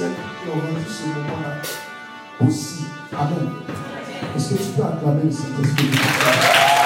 personnes qui ont vécu ce moment-là aussi. Amen. Est-ce que tu peux acclamer le Saint-Esprit?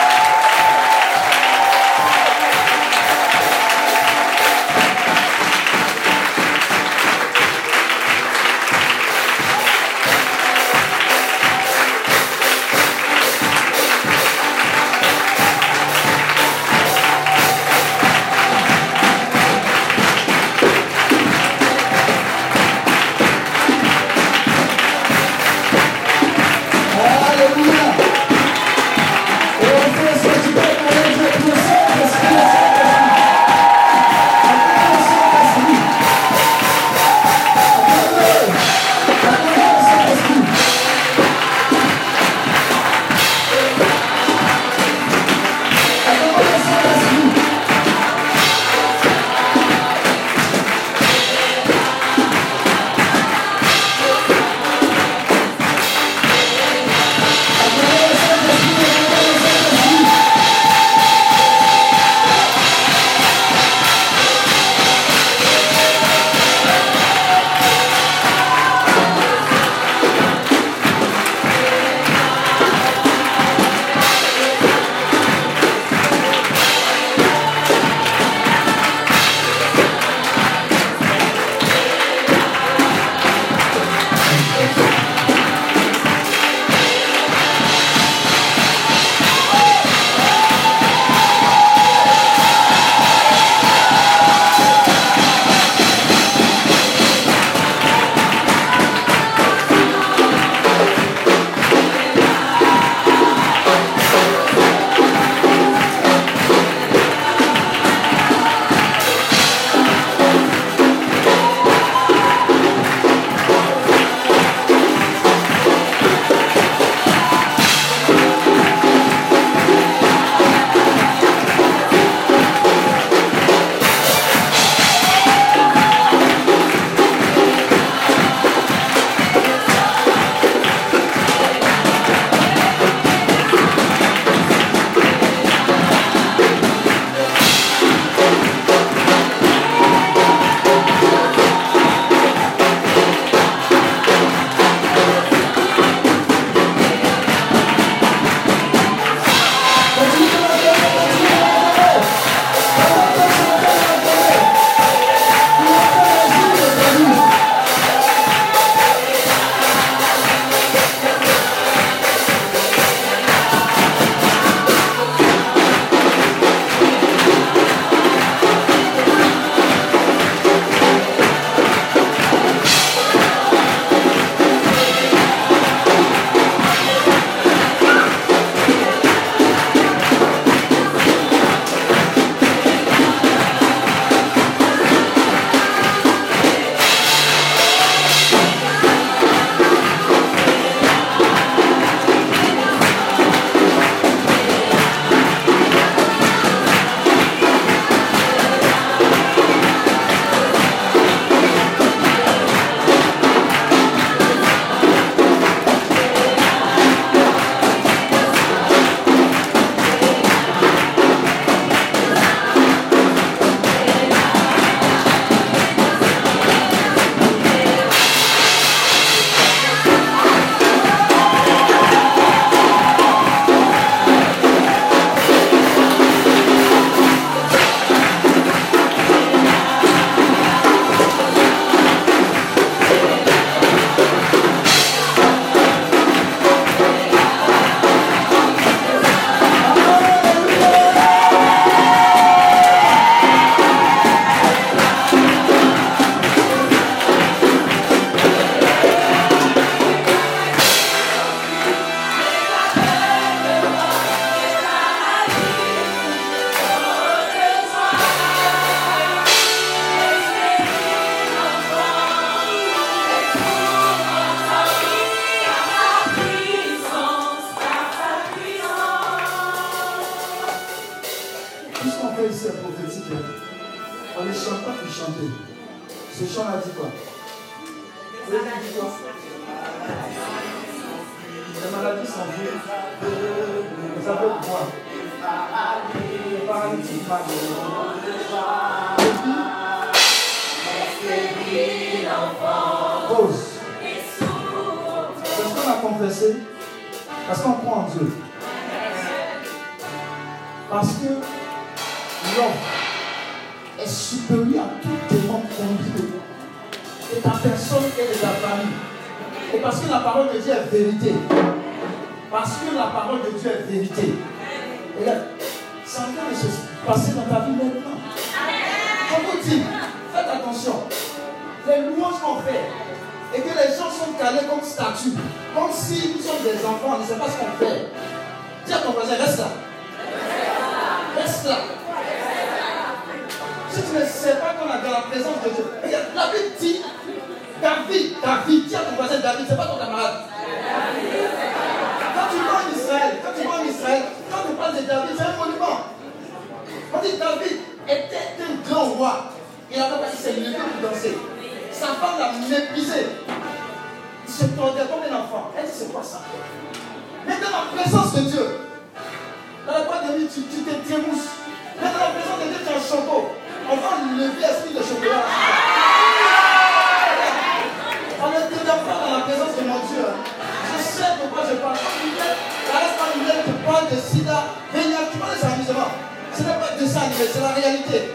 De sida, tu parles de amusements. Ce n'est pas de ça, c'est la réalité.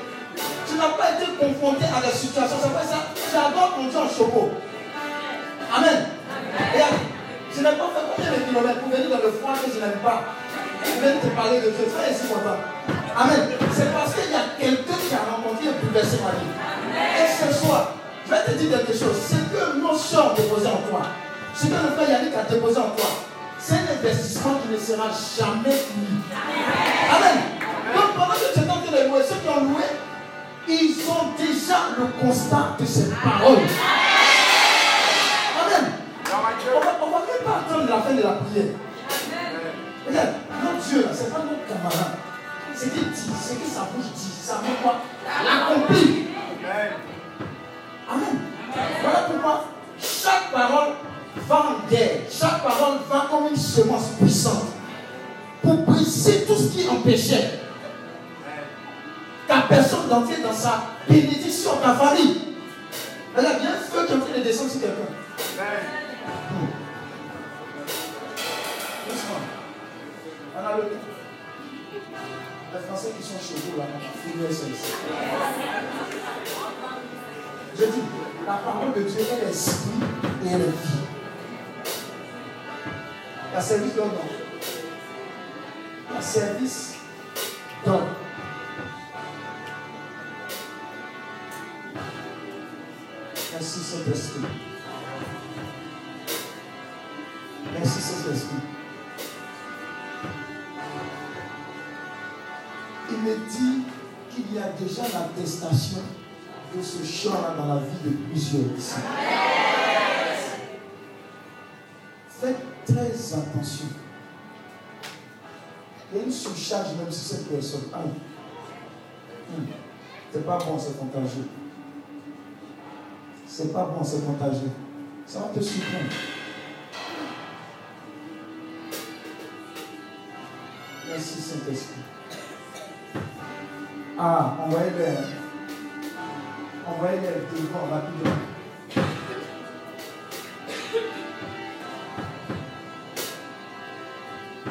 Tu n'as pas été confronté à la situation. C'est pas ça. Tu adores ton Dieu en choco. Amen. Et je n'ai pas fait combien de kilomètres pour venir dans le froid que je n'aime pas. Je viens te parler de Dieu. Sois ici content. Amen. C'est parce qu'il y a quelqu'un qui a rencontré et bouleversé ma vie. Et ce soir, je vais te dire quelque chose. Ce que nos soeurs ont déposé en toi, ce que le frère Yannick a déposé en toi, c'est un investissement qui ne sera jamais fini. Amen. Donc pendant que tu es en train de louer, ceux qui ont loué, ils ont déjà le constat de cette parole. Amen. On va, va même pas attendre la fin de la prière. Regarde, notre Dieu, ce n'est pas notre camarade. Ce qu'il dit, ce que sa bouche dit, ça veut quoi? L'accomplir. Amen. Voilà pourquoi chaque parole va en guerre. Chaque parole va comme une semence puissante pour briser tout ce qui empêchait ta personne d'entrer dans sa bénédiction, ta famille. Elle a bien feu qui est en train de descendre sur quelqu'un. On a le Les Français qui sont chez vous là, finissez ça ici. Je dis, la parole de Dieu est l'esprit et elle est vie. La service donne. La service donne. Merci Saint-Esprit. Merci Saint-Esprit. Il me dit qu'il y a déjà l'attestation de ce chant-là dans la vie de plusieurs ici. Faites très attention. Il y a une surcharge même sur cette personne. Ah. Hmm. C'est pas bon, c'est contagieux. C'est pas bon, c'est contagieux. Ça va te surprendre. Merci Saint-Esprit. Ah, envoyez-les. Envoyez-les devant rapidement.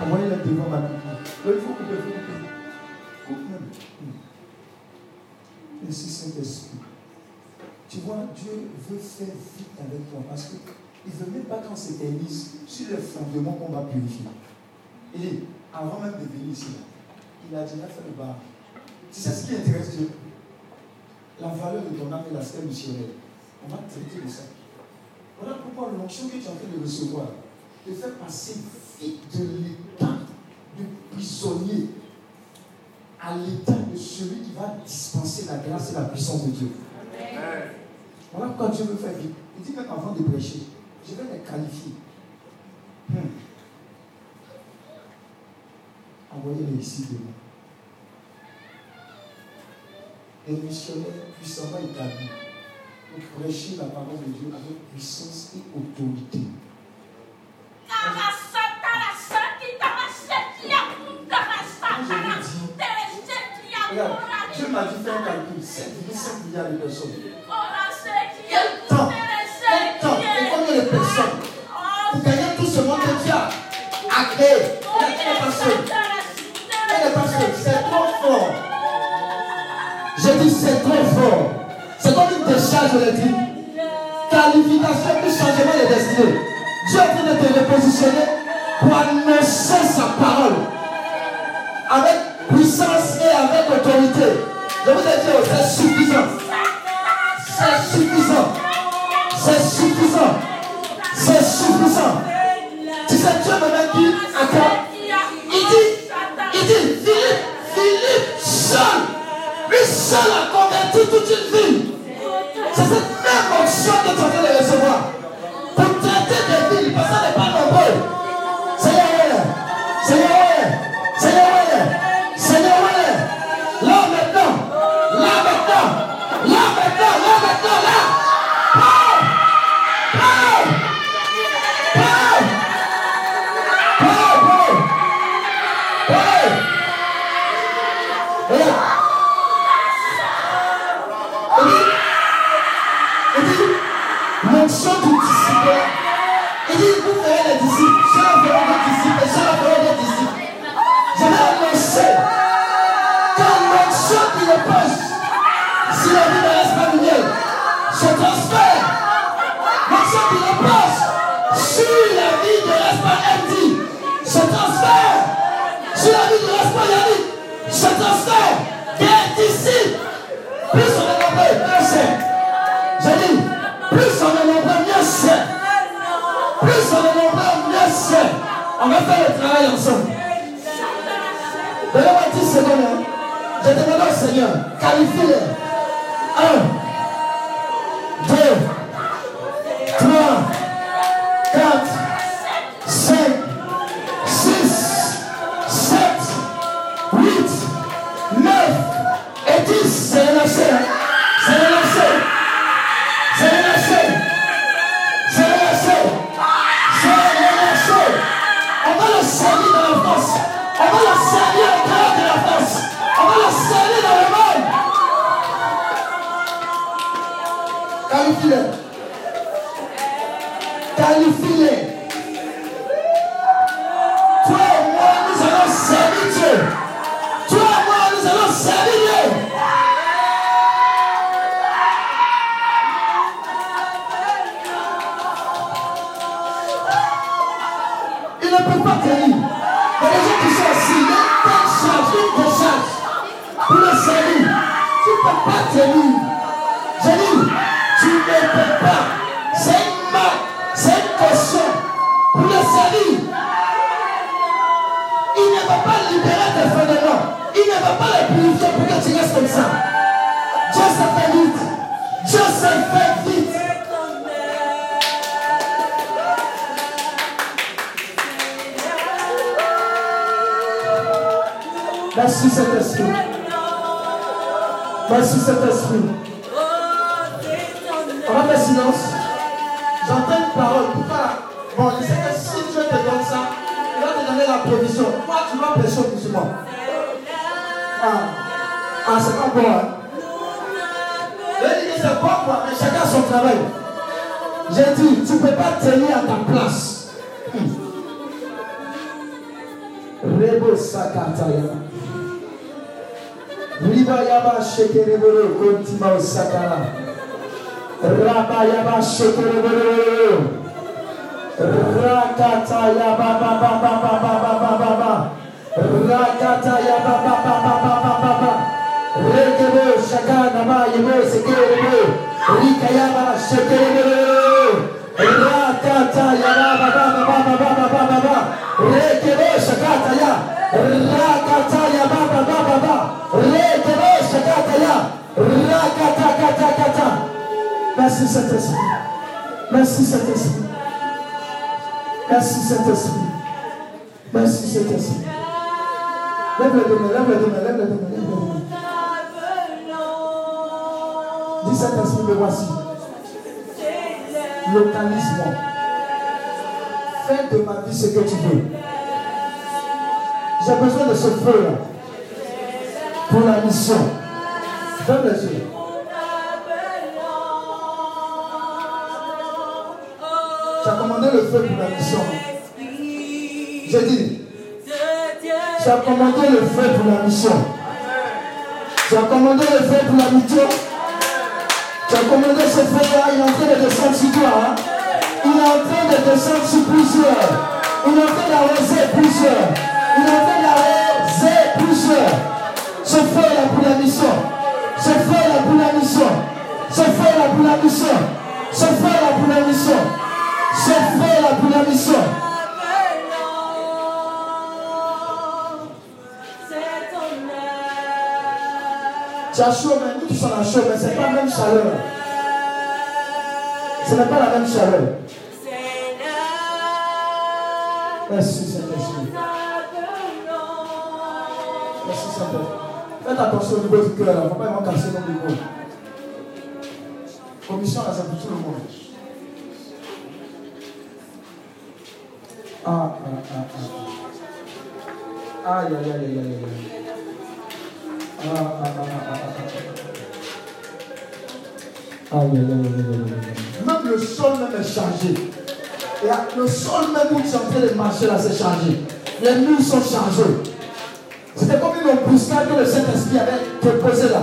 Envoyez-les devant rapidement. Il faut couper, il faut couper. Coupe même. Merci Saint-Esprit. Tu vois, Dieu veut faire vite avec toi parce qu'il ne veut même pas qu'on s'éternise sur le fondement qu'on va purifier. Il dit, avant même de venir ici, il a déjà fait le bar. Tu sais ce qui intéresse Dieu? La valeur de ton âme et l'aspect missionnaire. On va traiter de ça. Voilà pourquoi l'onction que tu es en train de recevoir te fait passer vite de l'état de prisonnier à l'état de celui qui va dispenser la grâce et la puissance de Dieu. Voilà pourquoi Dieu veut faire vite. Il dit même avant de prêcher, je vais les qualifier. Hmm. Envoyez-les ici demain. Les missionnaires puissamment établis pour prêcher la parole de Dieu avec puissance et autorité. M'a dit faire un calcul. 7 milliards de personnes. Quel temps Quel temps Et combien de personnes Pour gagner tout ce monde que Dieu a créé. Elle n'est pas seule. Elle n'est pas seule. C'est trop fort. J'ai dit c'est trop fort. C'est comme une décharge électrique. Qualification plus changement de destinée. Dieu est en train de te repositionner pour annoncer sa parole avec puissance et avec autorité. Je vous ai dit, oh, c'est suffisant. C'est suffisant. C'est suffisant. C'est suffisant. Tu sais, Dieu met dit à toi. Il dit, il dit, Philippe, Philippe seul, lui seul a converti toute une ville. C'est cette même option que tu en train de recevoir. Il dit, vous ferez des disciples, ceux-là feront des disciples, et ceux-là feront des disciples. Je vais annoncer que l'onction qui repose sur la vie de l'espagnol se transfère. L'onction qui repose sur la vie de l'espagnol se transfère. Sur la vie de l'espagnol se transfère. Des disciples. Plus on est mieux c'est. J'ai dit, plus on est nombreux, mieux c'est. Plus on est nombreux, mieux c'est. On va faire le travail ensemble. Donnez-moi 10 secondes. Je demande Seigneur, qualifie-les. 1, 2, Merci Saint-Esprit. Yaba Shekereboro, Kontima Osakara. Raba Yaba Shekereboro. Rakata Yaba Baba Baba Baba Baba Baba. Rakata Yaba Baba Baba Baba Baba. Rekebo Shakana Ma Yebo Sekerebo. Rika Yaba Shekereboro. Rakata Yaba Baba Baba Baba Baba Baba. Rekebo Shakata Ya. Rakata Yaba Merci Saint-Esprit. Merci Saint-Esprit. Merci Saint-Esprit. Merci Saint-Esprit. Lève le deux mains, lève le deux mains, lève le deux mains, lève le deux mains. Dis Saint-Esprit, me voici. Localise-moi. Fais de ma vie ce que tu veux. J'ai besoin de ce feu-là pour la mission. Tu as commandé le feu pour la mission. J'ai dit, tu as commandé le feu pour la mission. Tu as commandé le feu pour la mission. Tu as commandé ce feu-là, il est en train de descendre sur toi. Hein? Il est en train de descendre sur plusieurs. Il est en train d'arroser plusieurs. Il est en train d'arroser plusieurs. Ce feu-là pour la mission. Ce feu-là pour la mission. Ce feu-là pour la mission. Ce feu-là pour la mission. Ce feu-là pour la mission. Tu as chaud, mais nous qui sommes à chaud, mais ce n'est pas la même chaleur. Ce n'est pas la même chaleur. Merci Saint-Esprit. Merci Saint-Esprit. Faites attention au niveau du cœur, ne faut pas casser nos niveau. Commission, là, pour tout le monde. Ah, ah, ah, ah. Aïe, aïe, aïe, aïe, aïe, aïe. Aïe, aïe, aïe, aïe. Même le sol est changé. Et le sol même où tu es en train de marcher là, c'est changé. Les murs sont changés. C'était comme une embuscade que le Saint-Esprit avait proposé là.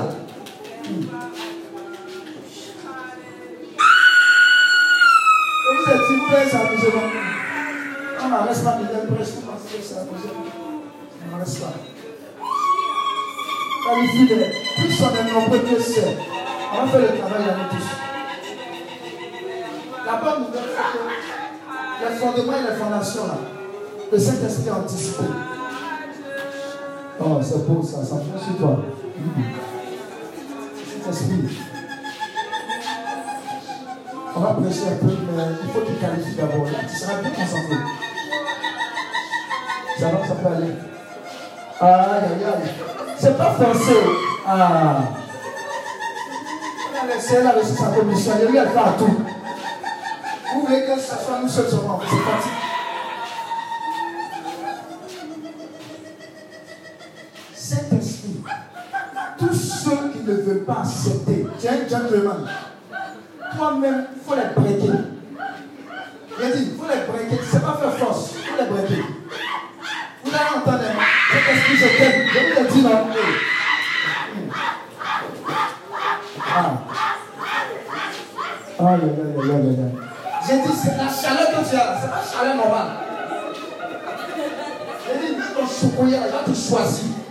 Vous êtes si vous voulez s'amuser, on n'arrête pas de l'impression parce que amusé. On n'arrête pas. Plus on est nombreux, mieux c'est. On va faire le travail nous tous. La bonne nouvelle, c'est que les fondements et les fondations là, le Saint-Esprit a anticipé. Oh, c'est beau ça, ça vient sur toi. Saint-Esprit. On va prêcher un peu, mais il faut que tu qualifies d'abord. Tu seras bien concentré. Ça va, ça peut aller. Aïe, aïe, aïe. C'est pas forcé. Ah. Elle a a reçu sa commission. Elle elle fait à tout. Vous voulez que ça soit nous seuls seulement. C'est parti. Tous ceux qui ne veulent pas accepter, tu un gentleman. Toi-même, il faut les breaker. Il dit, il faut les breaker. Tu sais pas faire force. Il faut les breaker. Vous allez entendre, Saint-Esprit, je t'aime. Je vous l'ai dit non. Ah. Aïe. J'ai dit, c'est la chaleur que tu as, c'est pas chaleur normale. J'ai dit, ton chocolat, il va te choisir.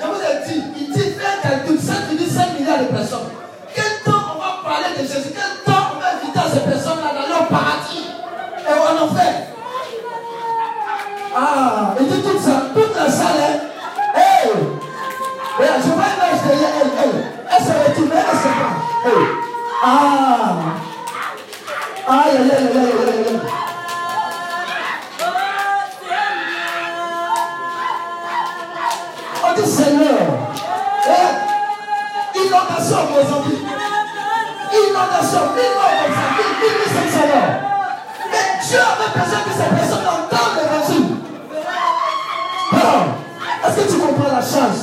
Je vous ai dit, il dit, fais un calcul, 5 milliards de personnes. Quel temps on va parler de Jésus? Quel temps on va inviter ces personnes-là dans leur paradis? Et on en fait. Ah, il dit tout ça, toute la salle. Hey! Je vois une ange derrière elle, elle. Elle s'est retournée, elle se bat. Hey! Ah! Aïe, aïe, aïe, aïe, aïe, dit Seigneur, eh, inondation au Mozambique, inondation, mille morts comme ça, mille, mille. Mais Dieu avait besoin que ces personnes entendent l'évangile. Ah, Est-ce que tu comprends la charge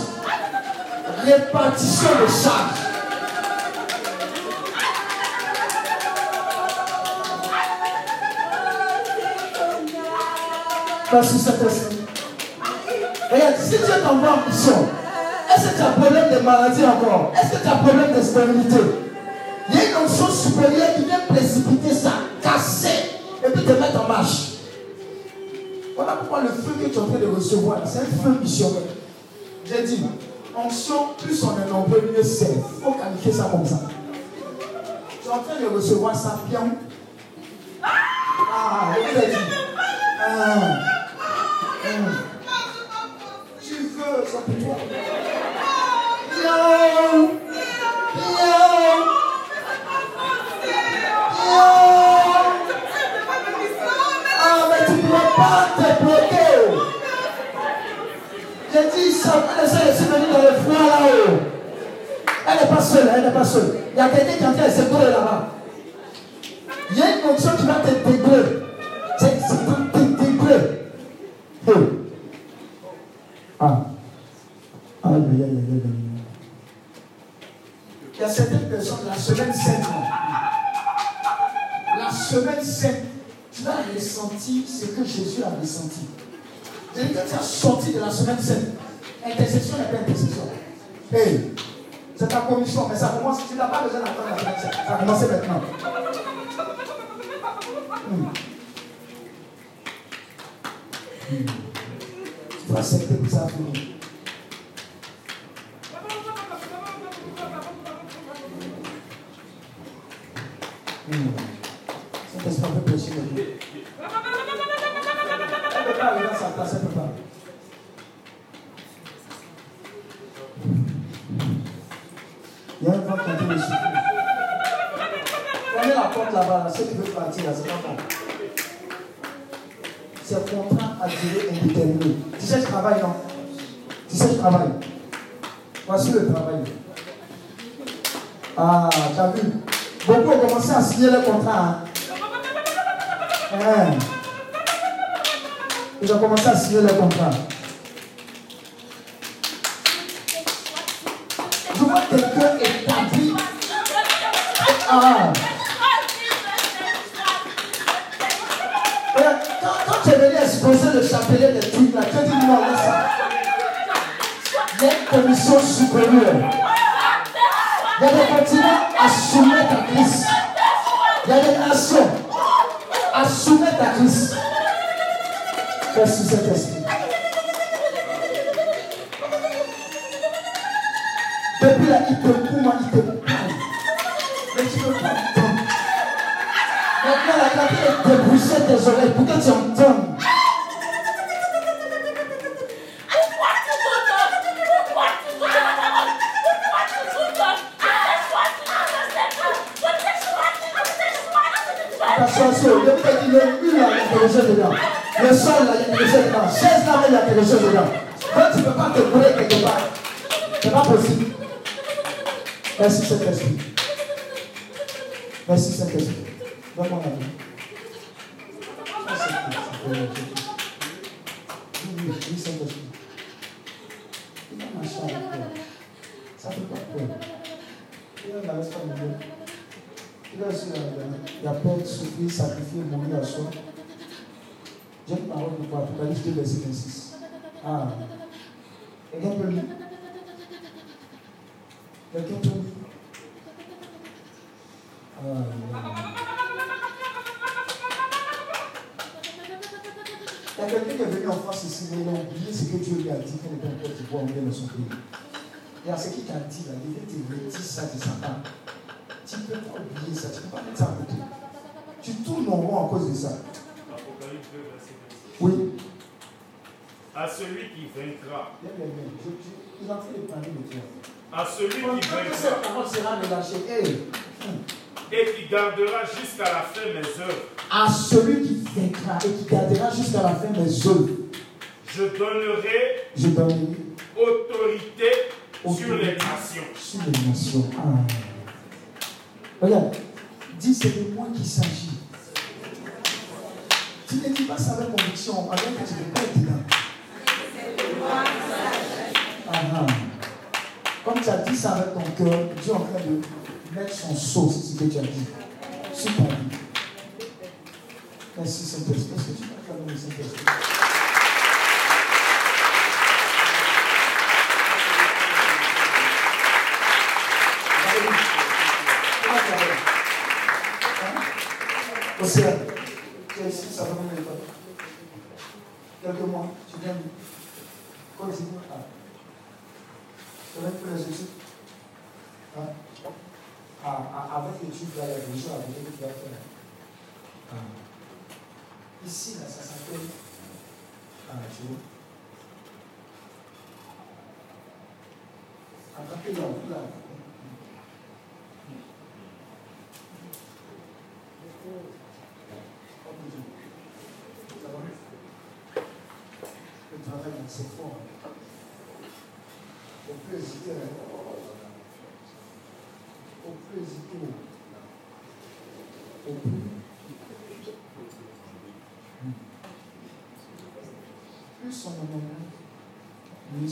Répartition de charge. Merci Saint-Esprit. Regarde, si Dieu t'envoie en mission, est-ce que tu as problème de maladie encore? Est-ce que tu as problème de Il y a une onction supérieure qui vient précipiter ça, casser, et puis te mettre en marche. Voilà pourquoi le feu que tu es en train de recevoir, c'est un feu missionnaire. J'ai dit, onction, plus on est nombreux, mieux c'est. Il faut qualifier ça comme ça. Tu es en train de recevoir ça bien. Ah, vous dit. Ah. Tu veux pour toi. Yo, yo, Ah, mais tu ne peux pas te bloquer. J'ai dit, ça, de se venir dans le froid là-haut. Elle n'est pas seule, elle n'est pas seule. Il y a quelqu'un qui est en train de se là-bas. Il y a une notion qui va te débrûler. Il y a certaines personnes, la semaine sainte, la semaine sainte, tu as ressenti ce que Jésus a ressenti. cest que tu as sorti de la semaine sainte, intercession après intercession. Hey, c'est ta commission, mais ça commence, tu n'as pas besoin d'attendre la semaine sainte. Ça a commencé maintenant. Hmm. Hmm. Tu vas accepter que ça a fini. ça. Hein? Il a commencé à signer les contrats.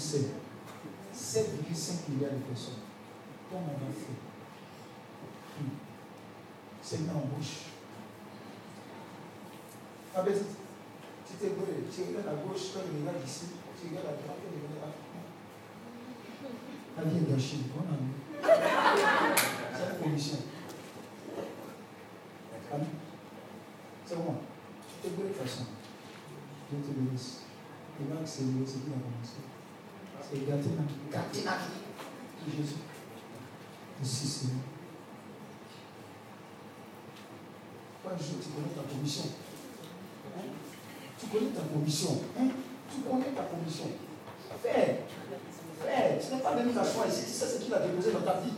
Seigneur. 7,5 milliards de personnes. Comment on va faire? Hmm. Seigneur, en bouche. Ah ben, tu t'es brûlé. tu regardes à gauche, toi tu regardes ici, tu regardes à droite, tu regardes à la vie est gâchée, bon ami. C'est une commission. C'est bon. Tu t'es brûlé de façon. Je te bénisse. Et là, c'est qui a commencé. C'est gâté Gâté Jésus. Merci Seigneur. Pas jour, tu connais ta commission. Hein? Tu connais ta commission. Hein? Tu connais ta commission. Fais. Fais. Tu n'es pas venu t'asseoir ici. Tu sais ce qu'il a déposé dans ta vie.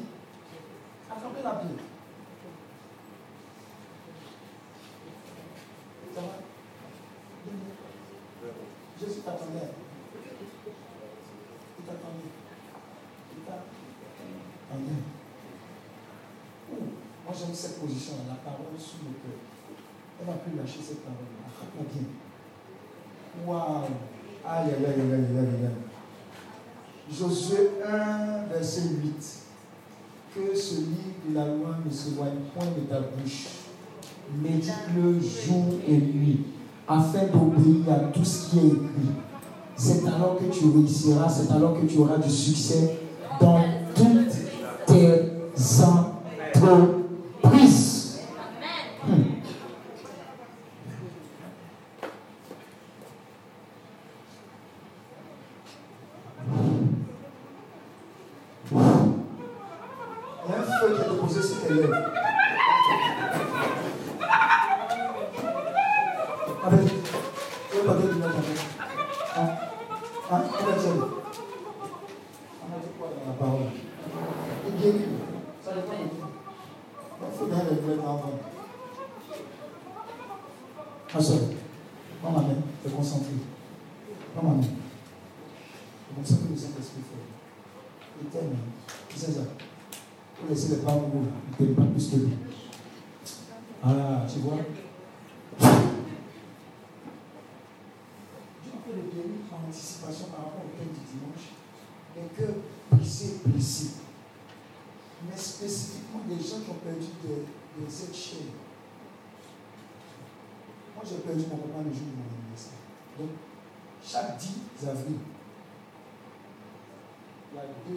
Attrapez la Bible. Ça va Jésus t'attendait. Il t'attendait. Il t'attendait. Moi j'aime cette position, la parole sous le cœur. Elle n'a plus lâcher cette parole. Attrape-la bien. Waouh! Aïe, aïe, aïe, aïe, aïe, aïe, aïe. Josué 1, verset 8. Que ce livre de la loi ne s'éloigne point de ta bouche. Médite-le jour et nuit afin d'obéir à tout ce qui est écrit. C'est alors que tu réussiras, c'est alors que tu auras du succès dans toutes tes entreprises.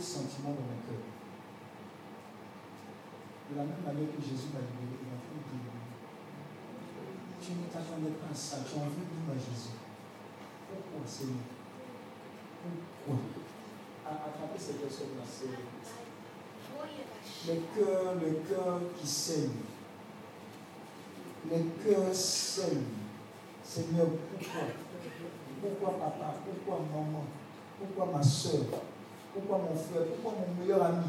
Sentiments dans mon cœur. De la même manière que Jésus m'a libéré, il m'a fait. Tu ne t'attendais pas à ça, tu envie de dire à Jésus. Pourquoi, Seigneur? Pourquoi? Attraper ces personnes-là, c'est le cœur, le cœur qui saigne. Le cœur saigne. Seigneur, pourquoi? Pourquoi papa? Pourquoi maman? Pourquoi ma soeur? Pourquoi mon frère? Pourquoi mon meilleur ami?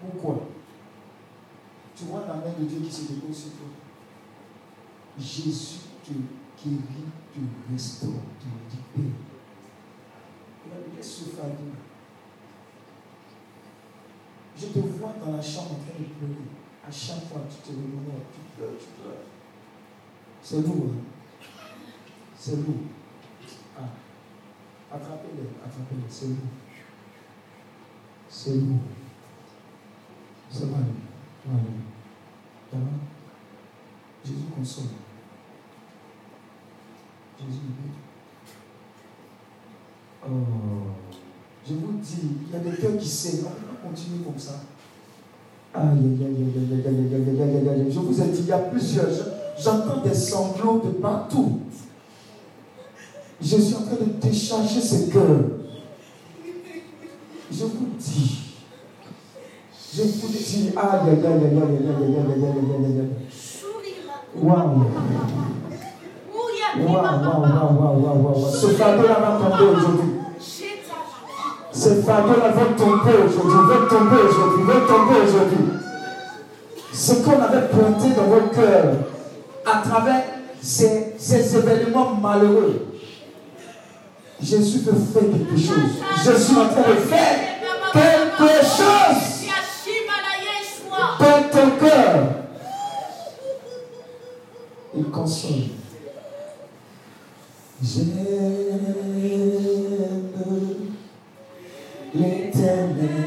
Pourquoi? Tu vois la main de Dieu qui se dépose sur toi. Jésus te guérit, te restaure, te libère. Laisse ce fardeau. Je te vois dans la chambre en train de pleurer. À chaque fois, tu te remets, tu pleures, tu pleures. C'est lourd. Hein? C'est lourd. Ah. Attrapez-les, attrapez-les, c'est lourd. Va aller. Ça va Jésus console. Jésus libère. Oh. Je vous dis, il y a des cœurs qui saignent. On peut continuer comme ça. Aïe, aïe, aïe, aïe, aïe, aïe, aïe, aïe, aïe. Je vous ai dit, il y a plusieurs. J'entends des sanglots de partout. Je suis en train de décharger ce cœur. Je vous dis. Je vous dis. Aïe, aïe, aïe, aïe, aïe, aïe, aïe, aïe, aïe, waouh, waouh, waouh, waouh. Ce fardeau-là va tomber aujourd'hui. Ce fardeau-là va tomber aujourd'hui, va tomber aujourd'hui, va tomber aujourd'hui. Ce qu'on avait pointé dans votre cœur à travers ces, ces événements malheureux. Jésus veut faire quelque chose. Je suis en train de faire quelque chose dans ton cœur. Il console. J'aime l'éternel.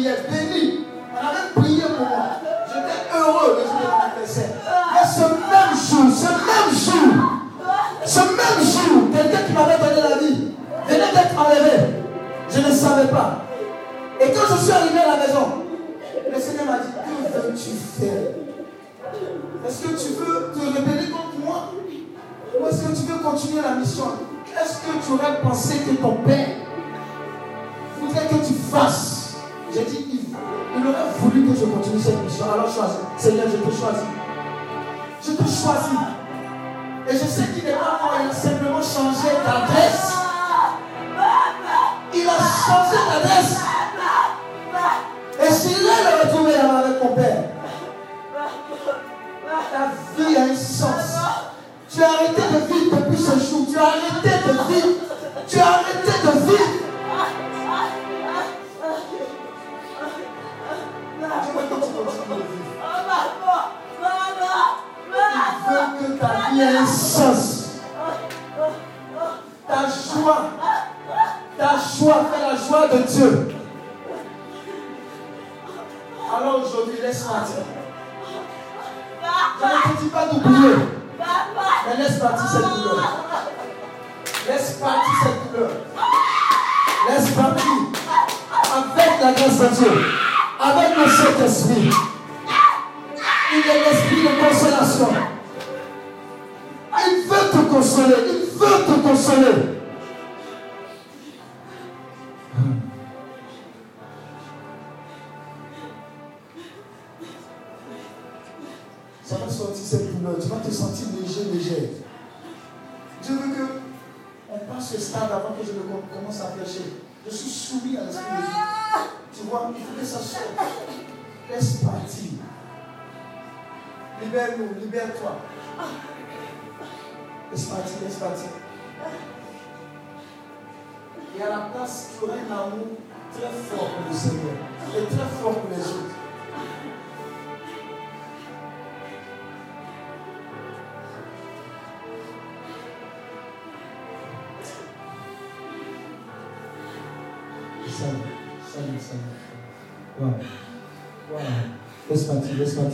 il est béni. On avait prié pour moi. J'étais heureux de ce mon anniversaire. Mais ce même jour, ce même jour, ce même jour, quelqu'un qui m'avait donné la vie venait d'être enlevé. Je ne savais pas. this one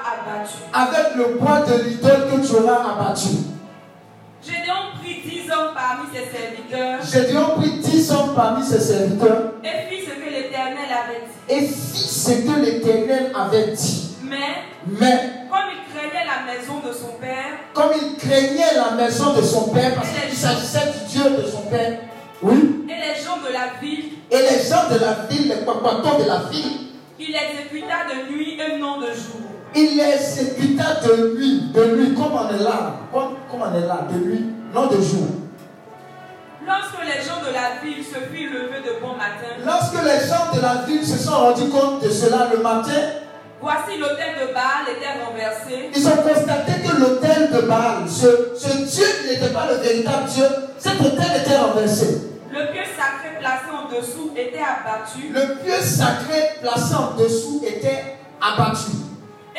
abattu. avec le bois de l'idole que tu auras abattu. Gédéon prit dix hommes parmi ses serviteurs Gédéon prit dix hommes parmi ses serviteurs et fit ce que l'Éternel avait dit. et fit ce que l'Éternel avait dit. Mais Mais comme il craignait la maison de son père, comme il craignait la maison de son père, parce qu'il s'agissait du Dieu de son père, oui, et les gens de la ville, et les gens de la ville, les papatons de la ville, il exécuta de nuit et non de jour. Il les exécuta de nuit, de nuit, comme on est là, comme, comme on est là, de nuit, non de jour. Lorsque les gens de la ville se firent lever de bon matin, Lorsque les gens de la ville se sont rendus compte de cela le matin, voici l'autel de Baal était renversé ils ont constaté que l'autel de Baal, ce, ce Dieu n'était pas le véritable Dieu, cet autel était renversé. Le pieu sacré placé en dessous était abattu Le pieu sacré placé en dessous était abattu.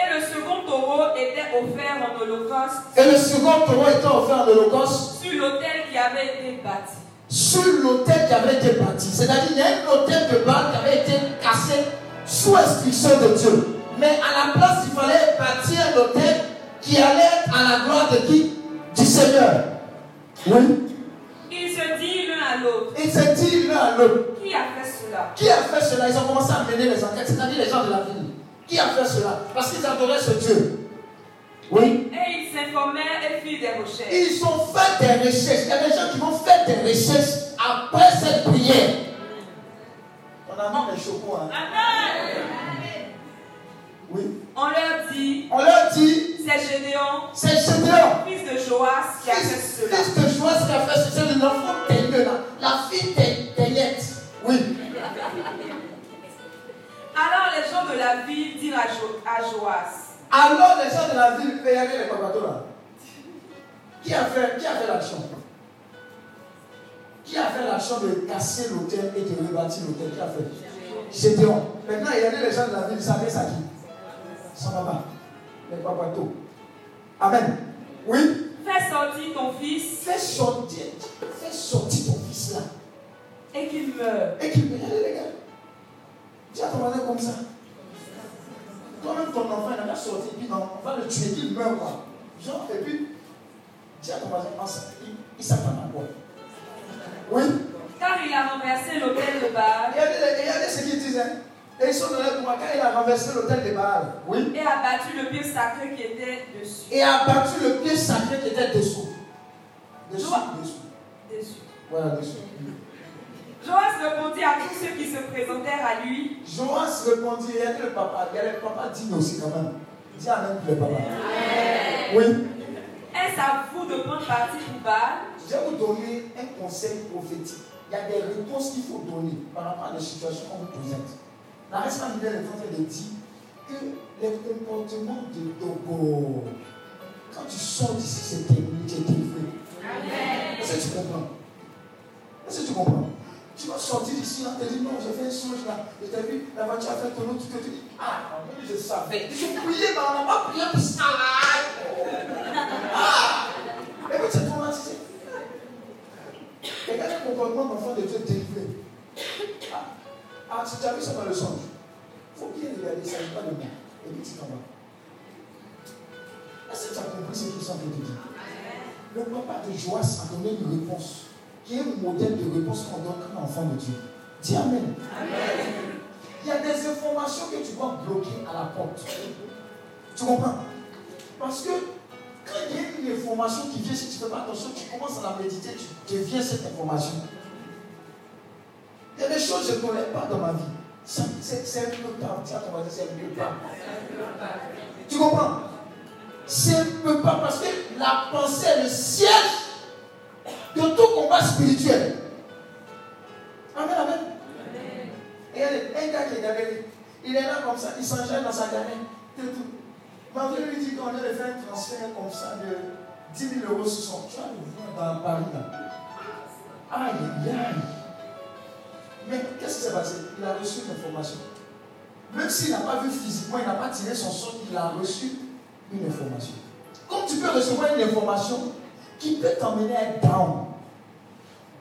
Et le second taureau était offert en holocauste Et le second taureau était offert en holocauste sur l'autel qui avait été bâti. sur l'autel qui avait été bâti. C'est-à-dire qu'il y a un autel de Baal qui avait été cassé sous instruction de Dieu. Mais à la place, il fallait bâtir un autel qui allait être à la gloire de qui? Du Seigneur. Oui. Ils se dirent l'un à l'autre Il s'est dit l'un à l'autre. Qui a fait cela? Qui a fait cela? Ils ont commencé à mener les enquêtes, c'est-à-dire les gens de la ville. Qui a fait cela? Parce qu'ils adoraient ce Dieu. Oui. Et ils s'informèrent et firent des recherches. Ils ont fait des recherches. Il y a des gens qui vont faire des recherches après cette prière. On a mis les chocos. Hein? Oui. On leur dit On leur dit, C'est Gédéon, c'est Gédéon, fils de Joas, qui a fait cela. fils de Joas qui a fait cela. C'est l'enfant teigneux là. La fille teignette. Oui. Alors les gens de la ville dirent à, jo à Joas Alors les gens de la ville payaient les papatos là. Qui a fait, qui a fait l'action Qui a fait l'action de casser l'hôtel et de rebâtir l'hôtel? Qui a fait? Gédéon. Maintenant, il y avait les gens de la ville, ils savaient ça qui? Son papa. Les papatos. Amen. Oui? Fais sortir ton fils Fais sortir, fais sortir ton fils là. et qu'il meure. Et qu'il aller, les gars. Tu as ton mari comme ça. Toi-même, ton enfant, il n'a pas sorti, puis non, on va le tuer, qu'il meurt, quoi. Genre, et puis, tu as ton mari, il, il s'attend à quoi? Oui. Car il a renversé l'autel de Baal Regardez, ce qu'ils disent. Hein. Et ils sont dans le moi quand il a renversé l'hôtel de Baal. Oui. et a battu le pieu sacré qui était dessus. Et a battu le pied sacré qui était dessous. Dessous, dessous. dessus. Voilà, dessous. Joas répondit à tous ceux qui se présentèrent à lui Joas répondit, il y a le papa, il y a le papa digne aussi quand même. Dis Amen pour le papa. Oui. Est-ce à vous de prendre parti pour Baal? Je vais vous donner un conseil prophétique. il y a des réponses qu'il faut donner par rapport à des situations qu'on vous présente. La responsabilité est en train de dire que les comportements de Togo, quand tu sors d'ici, c'est terminé, tu es délivré. Est-ce que tu comprends? Est-ce que tu comprends? Tu vas sortir d'ici, on te dit non, j'ai fait un songe là, je t'ai vu, la voiture a fait ton autre, tu te dis, ah, je savais. Je priais, mais on n'a pas prié pour ça. Ah Et puis c'est traumatisé. Regardez le comportement d'enfant de Dieu délivré. Ah, ah, tu as vu ça dans le songe. Il faut bien regarder, il ne s'agit pas de moi. Et puis tu t'en vas. Est-ce que tu as compris ce que ça veut dire? Le papa de Joas a donné une réponse qui est un modèle de réponse qu'on donne à un enfant de Dieu. Dis Amen. Amen. Il y a des informations que tu dois bloquer à la porte. Tu comprends? Parce que quand il y a une information qui vient, si tu ne fais pas attention, tu commences à la méditer, tu deviens cette information. Il y a des choses que je ne connais pas dans ma vie. C'est un peu pas. Dire c'est un peu pas. Tu comprends? C'est un peu pas parce que la pensée le siège de tout combat spirituel. Amen, amen. Et un gars qui est derrière il est là comme ça, il s'enchaîne dans sa gamine. tout. Malgré lui dit qu'on a fait un transfert comme ça de 10 000 euros sur son. Tu dans Paris là. Aïe, aïe. Mais qu'est-ce qui s'est passé? Il a reçu une information. Même s'il n'a pas vu physiquement, il n'a pas tiré son son, il a reçu une information. Comme tu peux recevoir une information qui peut t'emmener à être down,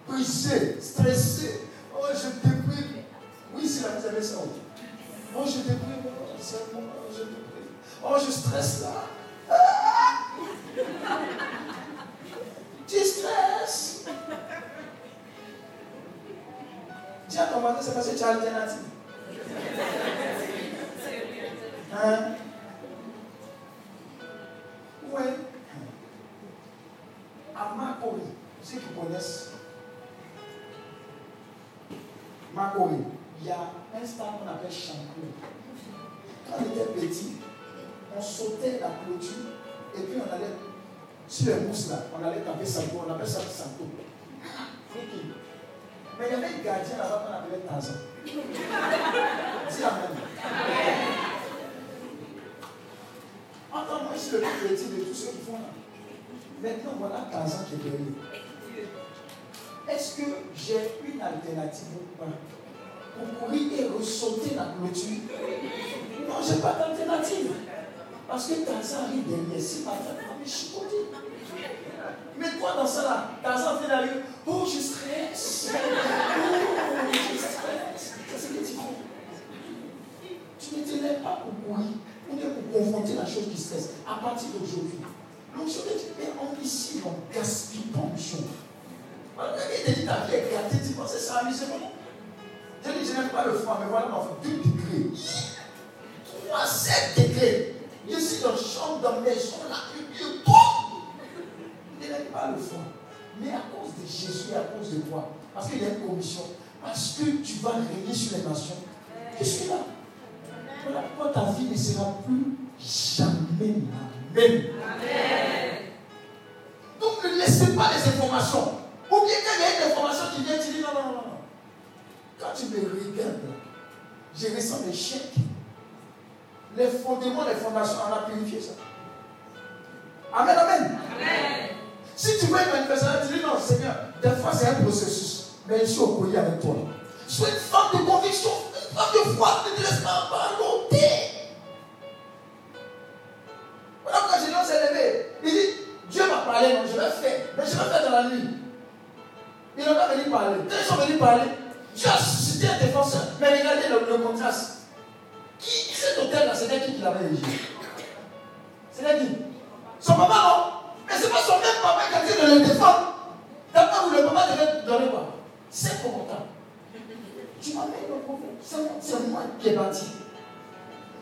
brisé, stressé, oh je déprime. Oui, c'est la avez ça. Oh je déprime, oh, moi, je déprime. Oh je stresse là. Ah! Tu stresses. Dis à ton c'est parce que tu as alternative. Hein? Oui. À Makori, ceux qui connaissent Makori, il y a un stade qu'on appelle Chancou. Quand on était petit, on sautait la clôture et puis on allait sur les mousses là, on allait taper Santo, on appelle ça Santo. Mais il y avait un gardien là-bas qu'on appelait Tarzan. Dis Amen. Entends-moi ici le plus petit de tous ceux qui font là. Maintenant, voilà Tarzan qui est derrière. Est-ce que j'ai une alternative ou pas? Pour courir et ressauter la clôture Non, je n'ai pas d'alternative. Parce que Tarzan arrive derrière. Si ma femme va me chicoter. Mais toi dans ça là, Tarzan vient d'arriver. Oh, je stresse. Oh, je stresse. C'est ce que tu. Tu ne te lèves pas pour courir. Est pour confronter la chose qui stresse. À partir d'aujourd'hui. Donc je te dis, mais on gaspille pas mission. Il te dit ta vie est gâtée, tu penses c'est amusement. Je dis, je n'aime pas le froid, mais voilà, on fait 2 degrés. 3, 7 degrés. Je suis dans chambre, dans maison, là, et tout. Je n'aime pas le froid. Mais à cause de Jésus et à cause de toi, parce qu'il y a une commission, parce que tu vas régner sur les nations, je suis là. Voilà pourquoi ta vie ne sera plus jamais la même. Donc ne laissez pas les informations. Ou bien quand il y a une information qui vient, tu dis non, non, non, non. Quand tu me regardes, je ressens l'échec. Les fondements, les fondations, on a purifié ça. Amen, amen. amen. Si tu vois une manifestation, tu dis non, Seigneur, des fois c'est un processus. Mais je suis au collier avec toi. Sois une femme de conviction, une femme de foi, ne te laisse pas volonté. Voilà pourquoi Gédéon s'est levé. Il dit, Dieu m'a parlé, non, je vais faire. Mais je vais faire dans la nuit. Il n'a pas venu parler. Quand ils sont venus parler, Dieu a suscité un défenseur. Mais regardez le, le contraste. Qui, cet hôtel-là, c'était qui qui l'avait érigé C'était qui Son papa, non Mais ce n'est pas son même papa qui a dit de le défendre. D'abord, le papa devait donner quoi? C'est confortable. Tu m'amènes le problème. C'est moi qui ai bâti.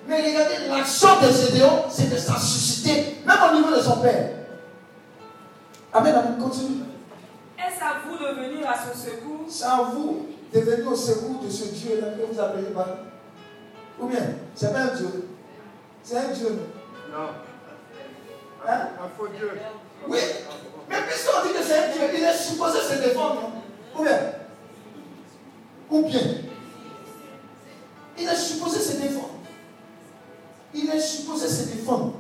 Mais regardez, l'action de Gédéon, c'est de ça susciter, même au niveau de son père. Amen, amen, continue. Est-ce à vous de venir à son secours? C'est à vous de venir au secours de ce Dieu-là que vous appelez Baal. Ou bien, c'est pas un Dieu. C'est un Dieu. Non? Hein? Un faux Dieu. Oui. Mais puisqu'on dit que c'est un Dieu, il est supposé se défendre. Ou bien, Ou bien, il est supposé se défendre. Il est supposé se défendre.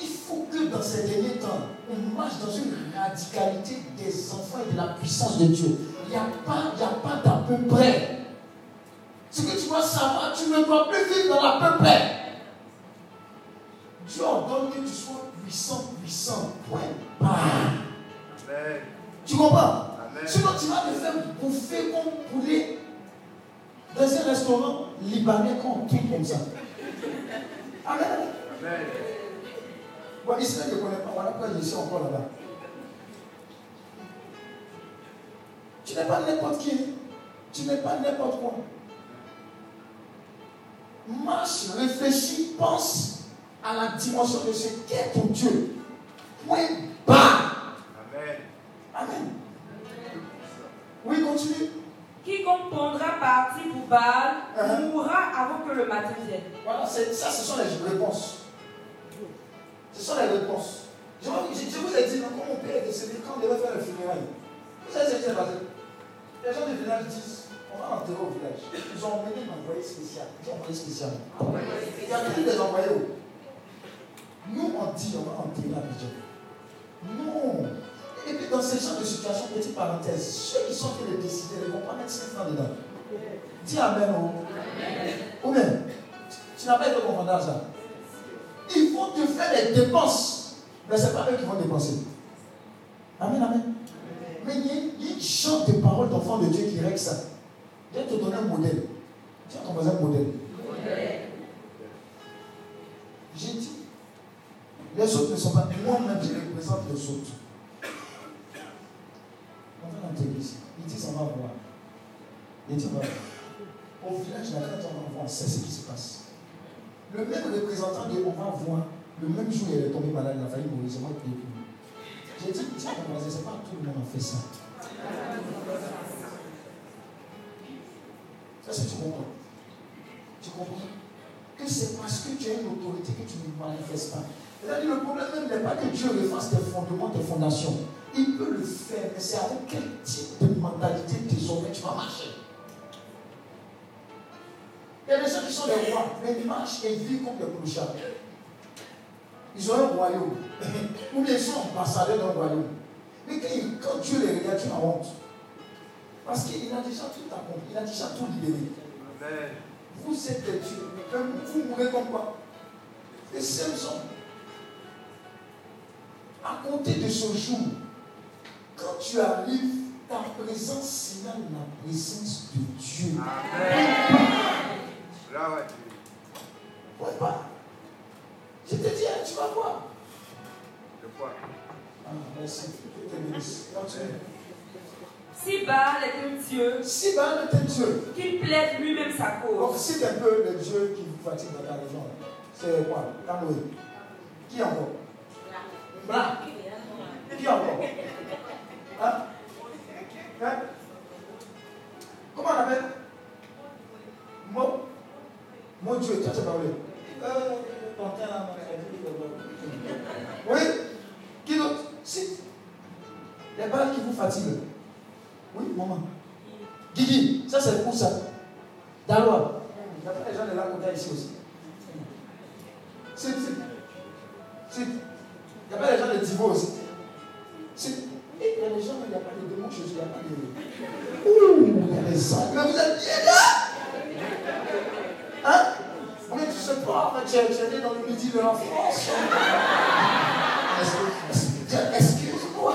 Il faut que dans ces derniers temps, on marche dans une radicalité des enfants et de la puissance de Dieu. Il n'y a pas, il a pas d'à peu près. Ce que tu dois savoir, tu ne dois plus vivre dans la peu près. Dieu ordonne que tu sois puissant, puissant. Point. Amen. Tu comprends? Sinon, tu vas te faire bouffer comme poulet dans un restaurant libanais comme tout comme ça. Amen. Amen. Bon, Israël ne connaît pas. Voilà pourquoi je suis encore là-bas. Tu n'es pas n'importe qui. Tu n'es pas n'importe quoi. Marche, réfléchis, pense à la dimension de ce qu'est ton Dieu. Point bas. Amen. Amen. Oui, continue. Quiconque prendra parti pour Baal uh-huh. mourra avant que le matin vienne. Voilà, ça, ce sont les réponses. Ce sont les réponses. Je, vous ai dit, quand mon père est décédé, quand on devait faire le funérailles, vous savez ce qui s'est passé? Les gens du village disent on va enterrer au village. Ils ont emmené un envoyé spécial. Ils ont envoyé spécial. Il y a plus des envoyés. Nous, on dit on va enterrer la vision. Non. Et puis dans ce genre de situation, petite parenthèse, ceux qui sont en train de décider ne vont pas mettre 5 francs dedans. Dis Amen. Oh. Ou même, tu n'as pas été confondé à ça. Il faut te faire des dépenses. Mais ce n'est pas eux qui vont dépenser. Amen, amen. Mais il y, a, une chante de paroles d'enfants de Dieu qui règle ça. Je vais te donner un modèle. Tu as ton voisin modèle. J'ai dit, les autres ne sont pas. Moi-même, je représente les autres. On va dans l'église. Il dit, on va voir. Il dit, on. Au village, la quand on va voir, c'est ce qui se passe. Le même représentant de on va voir, le même jour, il est tombé malade, il a failli mourir, c'est moi qui J'ai dit, tiens, c'est pas tout le monde a fait ça. Est-ce que tu comprends Tu comprends? Que c'est parce que tu as une autorité que tu ne manifestes pas. C'est-à-dire, le problème même n'est pas que Dieu refasse tes fondements, tes fondations. Il peut le faire, mais c'est avec quel type de mentalité désormais tu vas marcher? Il y a des gens qui sont des rois, mais ils marchent et ils vivent comme des clochards. Ils ont un royaume. Ou bien ils sont ambassadeurs d'un royaume. Mais quand Dieu les regarde, tu as honte. Parce qu'il a déjà tout accompli, il a déjà tout libéré. Amen. Vous êtes des dieux, vous mourrez comme quoi? Et Samson, à compter de ce jour, quand tu arrives, ta présence signale la présence de Dieu. Amen. Là, ouais. Pas. Je te dis, hein, tu vas voir. De quoi? Ah, merci. Si Baal est un Dieu, si Baal est un Dieu, qu'il plaide lui-même sa cause. Donc, c'est un peu le Dieu qui vous fatigue dans ta région. C'est quoi? Canoë. Qui encore? Blanc. Qui encore? Hein? hein? Comment on appelle Mon, mon Dieu, tu as parlé. Oui? Qui d'autre? Si. Les balles qui vous fatiguent. Oui, maman. Guigui, ça c'est pour ça. Dalois. Il y a pas des gens de la côté ici aussi. C'est. C'est. Il n'y a pas des gens de Divo aussi. C'est. Il y a des gens, il n'y a pas de démons chez eux, il n'y a pas de. Ouh, il y a des angles. Mais vous êtes bien là Hein? Mais tu sais pas, tu es né dans le midi de la France. Excuse-moi.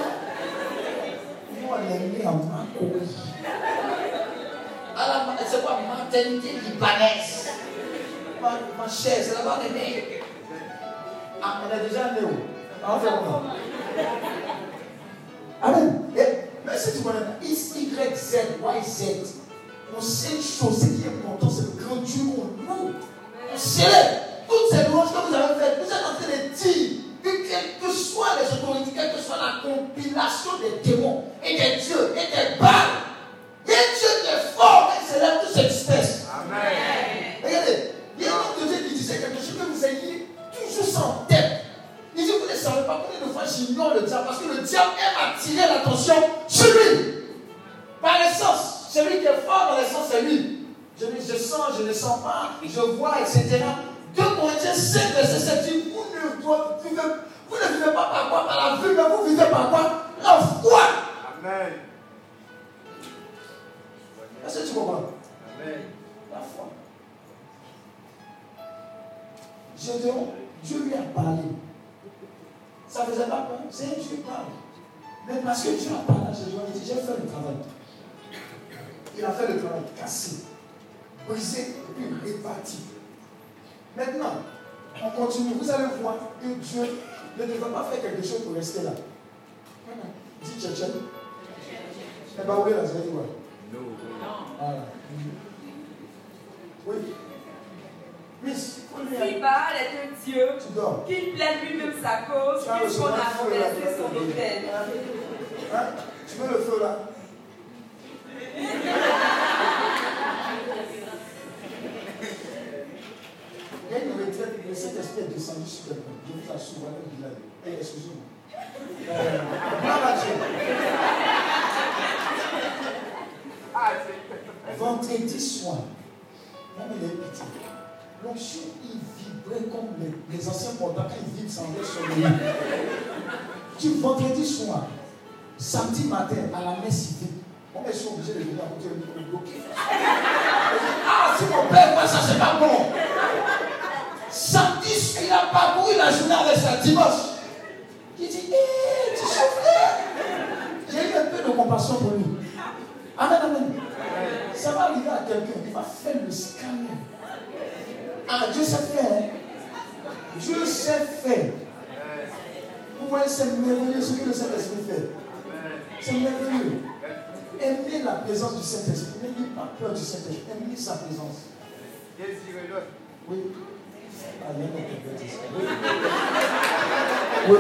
Moi, l'ennemi en c'est quoi maternité libanaise ma, ma c'est là-bas qu'on est né. Ah, on est déjà né où? On fait comment Amen. mais si tu connais X, Y, Z, Y, Z, on sait une chose, ce qui est important, c'est le grand Dieu qu'on loue. On sait toutes ces louanges que vous avez faites, vous êtes en train de dire que quelles que soient les autorités, quelle que soit la compilation des démons et des dieux et des balles, il y a Dieu qui est fort et s'élève toute cette espèce. Amen. Regardez, il y a un homme de Dieu qui disait quelque chose que vous ayez toujours en tête. Vous ne savez pas combien de fois j'ignore le diable parce que le diable aime attirer l'attention sur lui. Par essence, celui qui est fort Je dis, je sens, je ne sens pas, je vois, etc. 2 Corinthiens 5, verset 7 dit, vous ne, vivez, vous ne vivez pas par quoi? Par la vue, mais vous vivez par quoi? La foi. Amen. Est-ce que tu comprends? Amen. La foi. Gédéon, Dieu lui a parlé. Ça ne faisait pas peur. C'est Dieu qui parle. Mais parce que Dieu a parlé à Gédéon, il dit, j'ai fait le travail. Il a fait le travail cassé, brisé, puis réparti. Maintenant, on continue. Vous allez voir que Dieu ne devrait pas faire quelque chose pour rester là. Dis Tchétchène. Eh bien, où est la quoi Non. Voilà. Oui. Si Baal est un Dieu qui plaide lui-même sa cause, puisqu'on a renversé son hôtel. Hein? Tu veux le feu là? Il y a une retraite, mais cet esprit est descendu sur le Je vous assure, le village. Eh, excusez-moi. Euh, Vendredi soir, même il est pitié. L'onction, il vibrait comme les, les anciens portables quand ils vivent sans sur le lit. Tu vendredi soir, samedi matin, à la messe civique, on est obligé de venir à côté de bloquer. Ah, si mon père voit ça, c'est pas bon. Samedi, il a parcouru la journée avec sa dimanche. Il dit, hé, eh, tu souffres. J'ai eu un peu de compassion pour lui. Amen, amen. Ça va arriver à quelqu'un, il va faire le scanner. Ah, Dieu sait faire. Hein. Dieu sait faire. Vous voyez, c'est merveilleux ce que le Saint-Esprit fait. C'est merveilleux. Aimez la présence du Saint-Esprit. N'ayez pas peur du Saint-Esprit. Aimez sa présence. Oui. Ah, il y a oui. oui.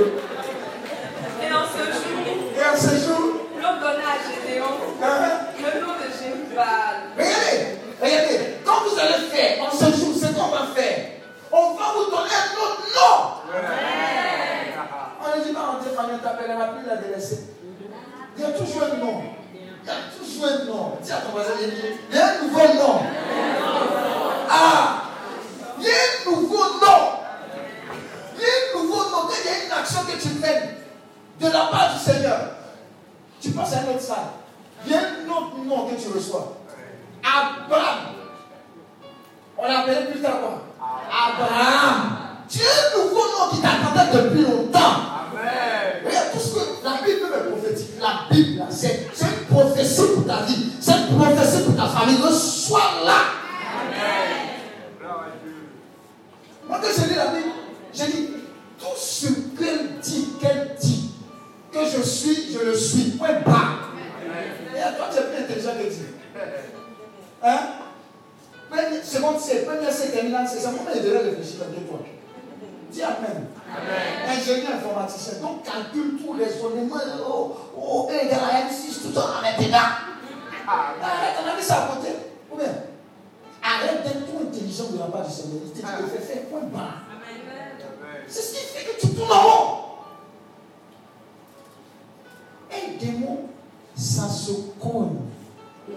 Et en ce jour, et en ce jour, l'homme donna à Gédéon uh-huh. le nom de Jérusalem. Regardez, regardez, quand vous allez faire en ce jour, nom. On ne dit pas, on dit, on t'appellera plus la délaissée. Il y a toujours un nom. Il y a toujours un nom. Dis à ton voisin, il y a un nouveau nom. Ah, il y a un nouveau nom. Il y a un nouveau nom. Il y a une action que tu fais de la part du Seigneur. Tu passes à un autre salle. Il y a un autre nom que tu reçois. Abraham. On l'appelait plus tard quoi? Abraham. Tu as un nouveau nom qui t'attendait depuis longtemps. Regarde tout ce que la Bible est prophétique. La Bible, c'est une prophétie pour ta vie. C'est une prophétie pour ta famille. Sois là. Amen. Moi, quand j'ai lu la Bible, j'ai dit tout ce qu'elle dit, qu'elle dit, que je suis, je le suis. Point bas. Et à toi, tu es plus intelligent que Dieu. Hein? Seconde c'est première c'est terminale, c'est ça. Comment il devrait réfléchir dans deux fois? Dis Amen. Amen. Ingénieur informaticien. Donc calcule tout raisonnement. Oh, oh, E égale à M6 tout en maintenant. Arrête, on a mis ça à côté. Ou bien, arrête d'être trop intelligent de la part du Seigneur. Il te dit de faire point barre. C'est ce qui fait que tu tournes en haut. Un démon, ça se cogne. Tu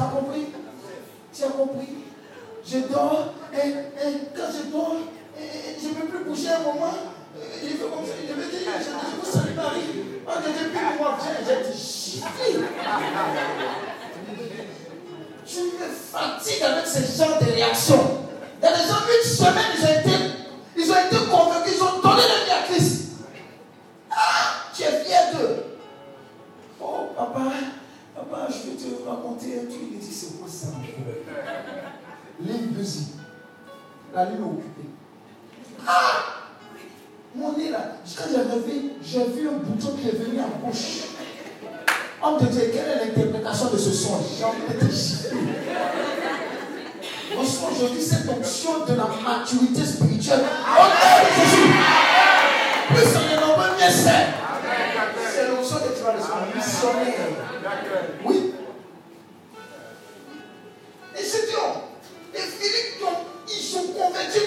as compris? Tu as compris? Je dors et, et quand je dors, je ne peux plus bouger un moment. Il fait comme ça, je me dis, je, vous salue Marie. Oh, depuis moi, j'ai dit, chiffre. Tu me fatigues avec ce genre de réaction. Il y a des gens, une semaine, ils ont été, ils ont été convaincus, ils ont donné la vie à Christ. Ah, tu es fier d'eux. Oh, papa, papa, je vais te raconter un truc. Il dit, c'est quoi ça Ligne busy. La ligne est occupée. Ah Mon nez là, quand j'ai rêvé, j'ai vu un bouton qui est venu à gauche. Homme de Dieu, quelle est l'interprétation de ce son? J'ai envie de te gifler. aujourd'hui cette onction de la maturité spirituelle. Oh non, Jésus Plus on est nombreux, mieux c'est. C'est l'onction que tu vas recevoir, missionnaire. Oui. Philippe, ils sont convaincus.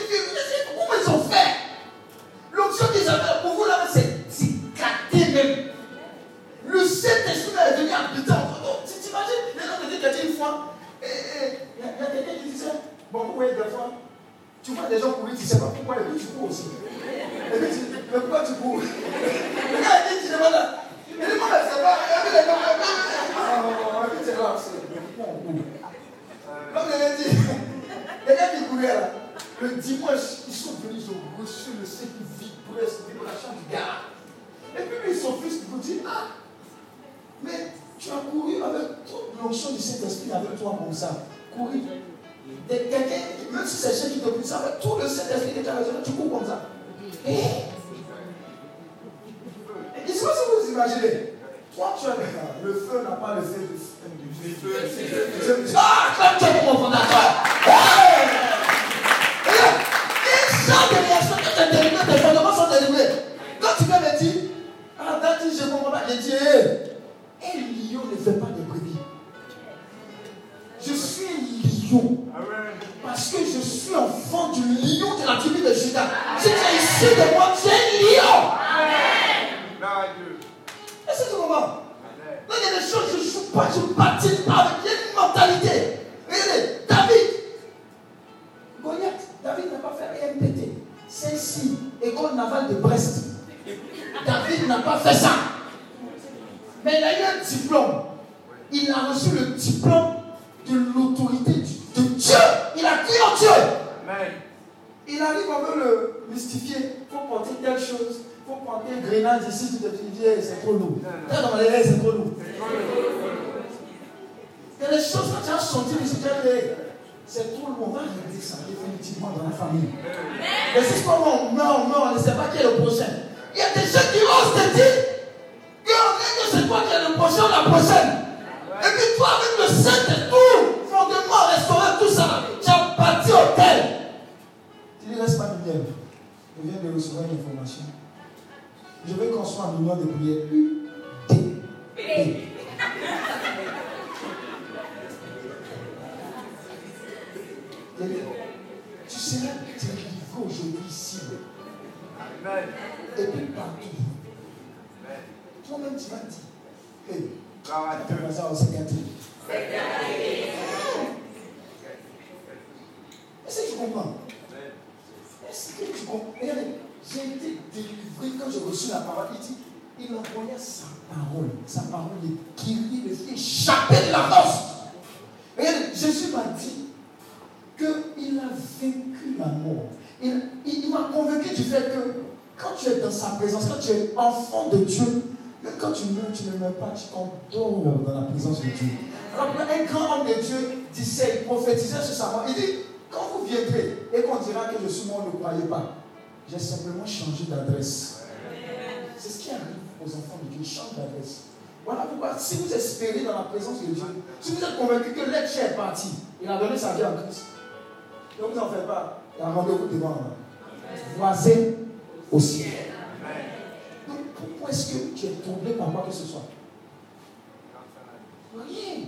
Comment ils ont fait? L'option qu'ils avaient pour vous là, c'est gâté même. Le Saint-Esprit est venu habiter entre nous. Tu t'imagines? Les gens disent quelqu'un une fois, il y a quelqu'un qui disait, bon, vous voyez des fois, tu vois des gens courir, tu ne sais pas pourquoi, et puis tu cours aussi. Mais pourquoi tu cours? Le gars il dit, dit, pas. Les là, gars qui couraient là, le dimanche, ils sont venus, ils ont reçu le Saint qui vibrait, cette vibration du gars. Et puis son fils, il vous dit, ah, mais tu as couru avec toute l'onction du Saint-Esprit avec toi comme ça. Courir. Quelqu'un, même si c'est chez qui te pousse, avec tout le Saint-Esprit que tu as tu cours comme ça. Et, et je sais pas si vous imaginez. Toi, tu as le feu n'a pas le feu du feu. Ah, comme tu es mon fondateur. Les gens de réaction que tu as délivré, tes fondements sont délivrés. Quand tu viens me dire, ah, t'as dit, je ne comprends pas, dis, un lion ne fait pas de brebis. Je suis un lion. Parce que je suis enfant du lion de la tribu de Judas. Si tu es ici de moi, tu es un lion. Est-ce tu comprends Là, il y a des choses, je ne joue pas, je ne patine pas avec. Il y a une mentalité. Regardez, David. Goliath, David n'a pas fait MPT. C'est ici, école navale de Brest. David n'a pas fait ça. Mais il a eu un diplôme. Il a reçu le diplôme de l'autorité de Dieu. Il a cru en Dieu. Il arrive, on veut le mystifier. Il faut porter telle chose. Il faut porter un grenade ici. Tu te dis, c'est trop lourd. c'est trop lourd. Il y a des choses que tu as senti, c'est trop lourd. On va régler ça définitivement dans la famille. Mais c'est pas on meurt, on meurt, on ne sait pas qui est le prochain. Il y a des gens qui osent te dire que c'est toi qui es le prochain ou la prochaine. Et puis toi, avec le Saint et tout, fondement, restaurer tout ça, tu as bâti hôtel. Tu ne reste pas de miel. Je viens de recevoir une information. Je veux qu'on soit en union de prière. Tu seras délivré aujourd'hui ici. Et puis partout. Toi-même, tu vas dire. Hey, ça au. Est-ce que tu comprends? Est-ce que tu comprends? Regardez, j'ai été délivré quand j'ai reçu la parole. Il dit, il envoyait sa parole. Sa parole est guérie, le fait échapper de la force. Regardez, Jésus m'a dit qu'il a vaincu la mort. Il, m'a convaincu du fait que quand tu es dans sa présence, quand tu es enfant de Dieu, quand tu meurs, tu ne meurs pas, tu t'endors dans la présence de Dieu. Alors, un grand homme de Dieu disait, il prophétisait sur sa mort. Il dit, quand vous viendrez et qu'on dira que je suis mort, ne croyez pas. J'ai simplement changé d'adresse. C'est ce qui arrive aux enfants de Dieu, ils changent d'adresse. Voilà pourquoi, si vous espérez dans la présence de Dieu, si vous êtes convaincu que l'être est parti, il a donné sa vie en Christ, ne vous en faites pas. Il a rendez-vous devant vous. Voisin au ciel. Pourquoi est-ce que tu es troublé par quoi que ce soit? Rien.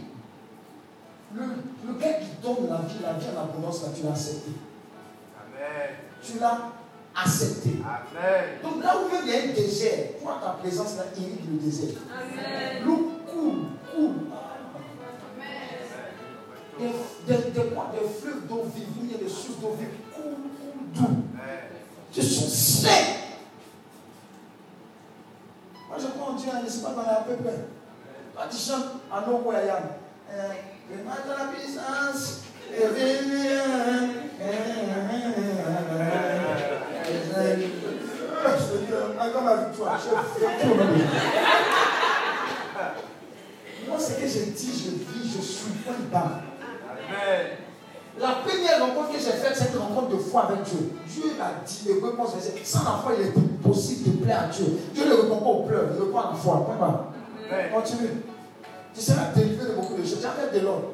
Le, le gars qui donne la vie, la vie en abondance, là, tu l'as accepté. Amen. Tu l'as accepté. Amen. Donc là où il y a un désert, toi, ta présence là irrite le désert. Amen. L'eau coule, coule. Des, des, des, des fleuves d'eau vive, il y a des sources d'eau vive, coule, coule, doux. Tu sont secs. Moi, je crois en Dieu, n'est-ce pas, dans la peu près. Quand tu chantes en nom royal, le mal de la puissance est venu. Encore ma victoire, je fais tout Moi, ce que je dis, je vis, je suis point bas. La première rencontre que j'ai faite, c'est une rencontre de foi avec Dieu. Dieu l'a dit, le sans la foi, il est impossible de plaire à Dieu. Dieu ne répond pas aux pleurs, il répond à la foi. Continue. Tu seras délivré de beaucoup de choses. J'arrête de l'ordre.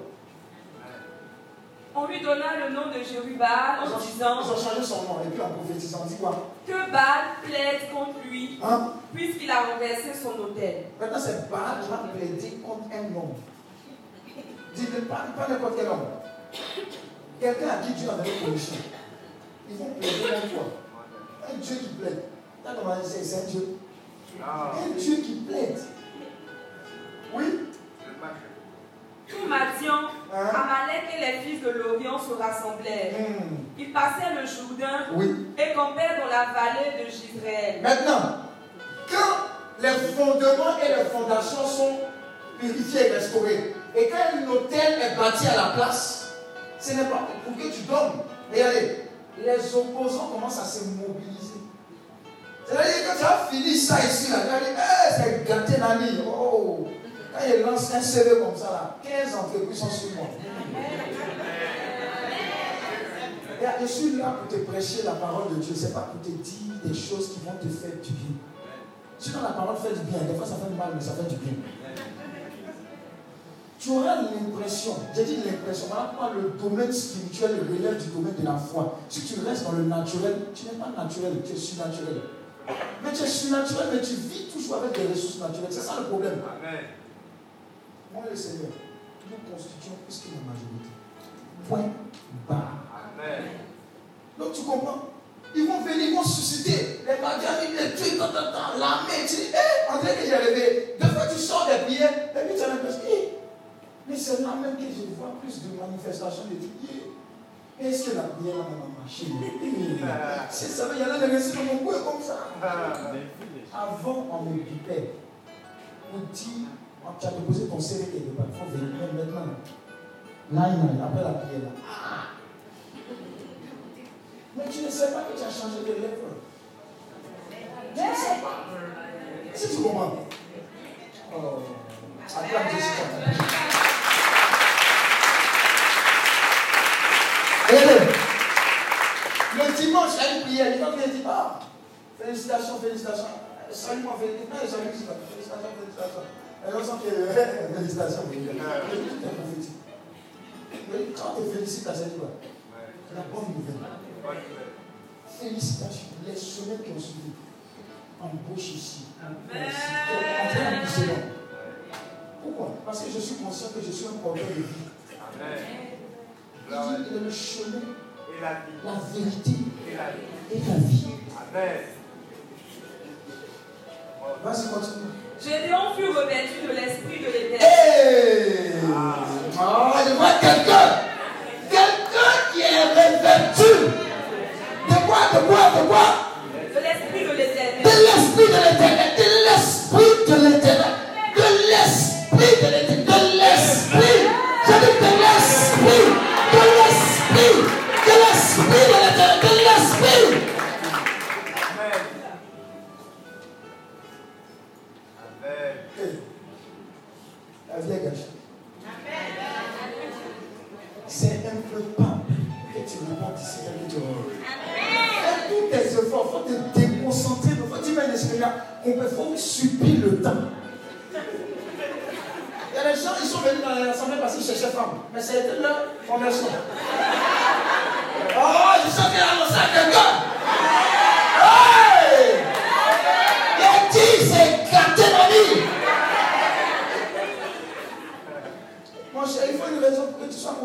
On lui donna le nom de Jérubal en disant Ils ont changé son nom et puis en prophétisant, on dit quoi Que Baal plaide contre lui, hein? puisqu'il a renversé son hôtel. Maintenant, c'est Baal qui va plaider contre un homme. Dis pas, pas n'importe quel homme. Quelqu'un a qui Dieu a donné commission. Ils vont plaider contre toi. Un Dieu qui plaide. T'as comment c'est un Dieu Un Dieu qui plaide. Oui Tout Madian, hein? Amalek se rassemblèrent. Hmm. Ils passèrent le Jourdain Oui. et campèrent dans la vallée de Gisraël. Maintenant, quand les fondements et les fondations sont purifiés et restaurés, et quand un hôtel est bâti à la place, ce n'est pas pour que tu dormes. Regardez, les opposants commencent à se mobiliser. C'est-à-dire que tu as fini ça ici, là, tu as dit, hey, c'est gâté Nani. Oh, quand il lance un CV comme ça, là, 15 entreprises sont sur moi. Et je suis là pour te prêcher la parole de Dieu. Ce n'est pas pour te dire des choses qui vont te faire du bien. Sinon, la parole fait du bien. Des fois, ça fait du mal, mais ça fait du bien. Tu auras l'impression, j'ai dit l'impression, maintenant le domaine spirituel relève du domaine de la foi. Si tu restes dans le naturel, tu n'es pas naturel, tu es surnaturel. Mais tu es surnaturel, mais tu vis toujours avec des ressources naturelles. C'est ça le problème. Amen. Le Seigneur, nous constituons plus que la majorité. Point barre. Amen. Donc tu comprends? Ils vont venir, ils vont susciter les magasins, les trucs, tant, tant, l'armée. Tu dis, hé, André, que j'ai rêvé. Des fois, tu sors des prières, et puis tu as l'impression, hé, mais c'est là même que je vois plus de manifestations de. Hé, Est-ce que la prière m'a marché Hé, C'est ça, il y en a des récits dans mon cou comme ça. Avant, on me bipait. On dit, tu as déposé ton CV quelque part, il faut venir maintenant. Là, il après la prière là. Ah! Mais tu ne sais pas que tu as changé de lèvres. Tu ne sais pas. Si tu comprends. Oh. Acclame Jésus. Regardez. Le dimanche, il une prière. Les gens viennent dire Ah, félicitations, félicitations. Salut-moi, félicitations. Félicitations, félicitations. Et on sent que félicitations. Quand tu félicites, ça dit quoi La bonne nouvelle. Félicitations. Les semaines qui ont suivi. Embauche ici. En train de selon. Pourquoi Parce que je suis conscient que je suis un porteur de vie. Dit il est le chemin, Et la vie. la vérité Et la vie. et la vie. Amen. Vas-y, continue. Gédéon fut revêtu de l'esprit de l'éternel. Hey Ah, je vois quelqu'un. Quelqu'un qui est revêtu. De quoi, de quoi, de quoi? De l'esprit de De l'éternel. l'esprit de l'éternel. De l'esprit de l'éternel. De l'esprit de l'éternel. De l'esprit. Je dis de l'esprit. De l'esprit. De l'esprit de l'éternel. De l'esprit. C'est un peu pas que tu remontes ici tu remontes. Fais tous tes efforts, il faut te déconcentrer. Il faut dire à l'esprit qu'on peut faut subir le temps. Il y a des gens, ils sont venus dans l'assemblée parce qu'ils cherchaient femme. Mais c'était leur formation. Oh, je sens qu'il a annoncé quelqu'un.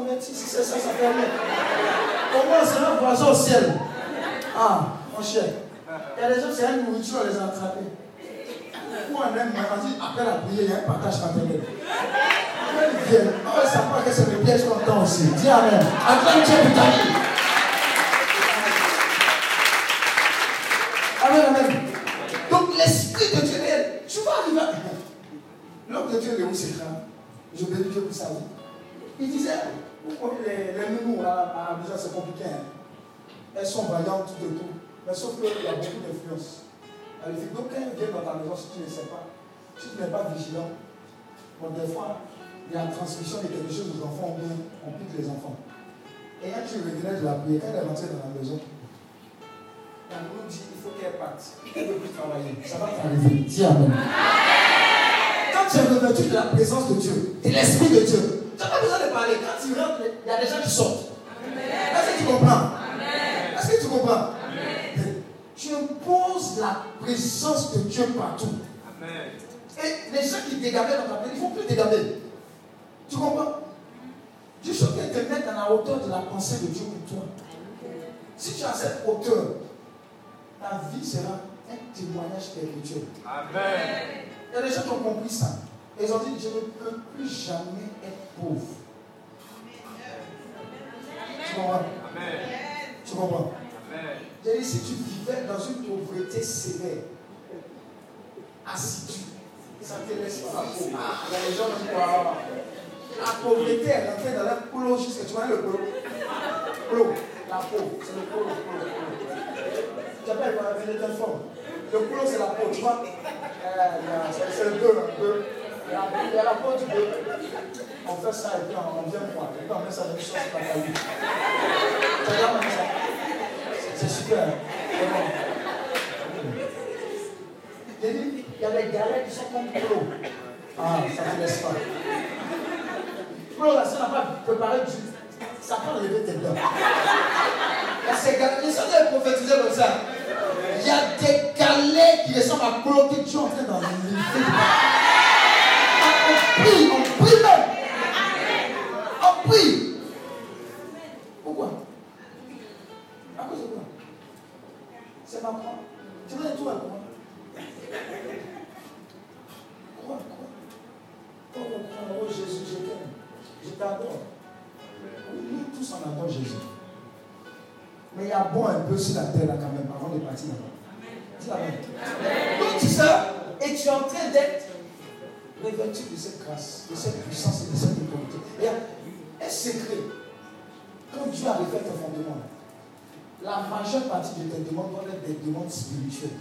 Sois converti. Si c'est ça, ça fait. Comment c'est un poisson au ciel Ah, mon cher. Il y a des gens, c'est une nourriture, on les a attrapés. Ou on aime, mais vas-y, après la prière, il y a un partage fraternel. Quand ils viennent, on va savoir que c'est le piège qu'on tend aussi. Dis Amen. Acclame Dieu pour ta vie. Amen, amen. Donc l'Esprit de Dieu réel. Tu vas arriver. à- L'homme de Dieu, Léon Sécra, je bénis Dieu pour sa vie. Il disait, les, les nounous à la maison, c'est compliqué. hein. Elles sont vaillantes tout et tout. Mais sauf qu'il y a beaucoup d'influence. Donc quand elles viennent dans ta maison, si tu ne sais pas, si tu n'es pas vigilant, des fois, il y a la transmission de quelque chose aux enfants, bien on pique les enfants. Et quand tu revenais de la prière, quand elle est rentrée dans la maison, la nounou dit, il faut qu'elle parte. Elle ne veut plus travailler. Ça va t'arriver. Dis Amen. Quand tu es revêtu de la présence de Dieu, de l'Esprit de Dieu, parler. Quand tu rentres, il y a des gens qui sortent. Est-ce que tu comprends? Est-ce que tu comprends? Tu imposes la présence de Dieu partout. Amen. Et les gens qui dégabaient dans ta vie, ils ne vont plus dégaber. Tu comprends? Dieu souhaite te mettre à la hauteur de la pensée de Dieu pour toi. Si tu as cette hauteur, ta vie sera un témoignage spirituel. Amen. Il y a des gens qui ont compris ça. Et ils ont dit, je ne peux plus jamais être pauvre. Tu comprends? Tu comprends? J'ai dit, si tu vivais dans une pauvreté sévère, assidue, ça te laisse pas la pauvre. Il y a des gens qui croient. La pauvreté est rentrée dans leur polo jusqu'à. Tu vois le polo Polo. La peau, c'est le polo. Tu appelles quoi? La forme. Le polo, c'est la peau, tu vois? Euh, C'est le deux, un peu. Il y a. On fait ça et puis on vient ça C'est super. Il y a des galets qui sont comme polo. Ah, ça ne te laisse pas. Polo, là, n'a pas préparé du. Ça peut enlever tes dents. Sont comme ça. Il y a des galets qui ressemblent à que tu es en train d'enlever prie, on prie même. On prie. Pourquoi À cause de quoi C'est ma croix. Tu veux tout à quoi Quoi, quoi Oh, oh, Jésus, je t'aime. Je t'adore. Nous tous on adore Jésus. Mais il y a bon un peu sur la terre là quand même avant de partir là-bas. Donc tu sais, et tu es en train d'être revêtu de cette grâce, de cette puissance et de cette autorité. Et un secret, quand Dieu a refait tes fondements, la majeure partie de tes demandes doivent être des demandes spirituelles.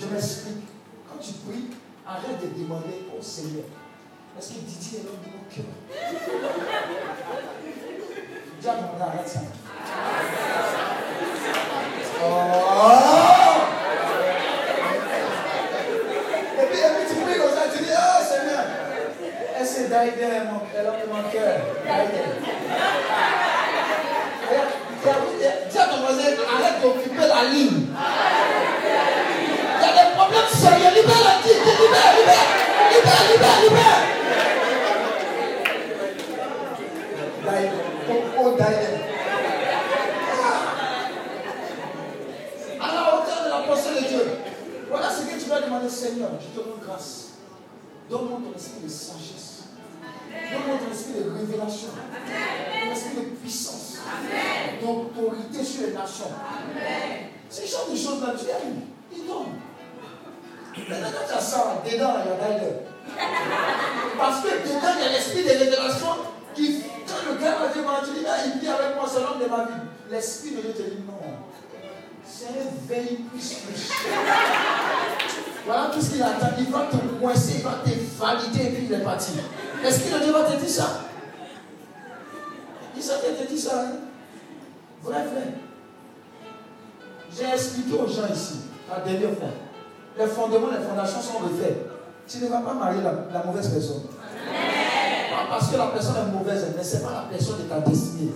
Je m'explique. Quand tu pries, arrête de demander au Seigneur. Est-ce que Didier est l'homme de mon cœur? Dieu arrête ça. Oh Daïden, mon l'homme de mon cœur. Ton voisin, arrête d'occuper la ligne. Il y a des problèmes sérieux. Libère la ligne. Libère, libère. Libère, libère, libère. De la pensée de Dieu. Voilà ce que tu vas demander, Seigneur. Je te grâce. Donne-moi ton esprit de sagesse. Donne-moi ton esprit de révélation, ton esprit de puissance, d'autorité sur les nations. Ces genre de choses-là, tu aimes, il donne. Maintenant, quand tu as ça, dedans, il y a d'ailleurs. Parce que dedans, il y a l'esprit de révélation qui, quand le gars va dire, tu dis, il vit avec moi, c'est l'homme de ma vie. L'esprit de Dieu te dit, non. C'est un veille plus plus. Voilà tout ce qu'il attend. Il va te coincer, il va te valider et puis il est parti. Est-ce qu'il Dieu va te dire ça? Il s'est te dit ça. Hein? Vrai, vrai. J'ai expliqué aux gens ici, la dernière fois. Les fondements, les fondations sont refaits. Tu ne vas pas marier la, mauvaise personne. Pas parce que la personne est mauvaise, mais ce n'est pas la personne de ta destinée.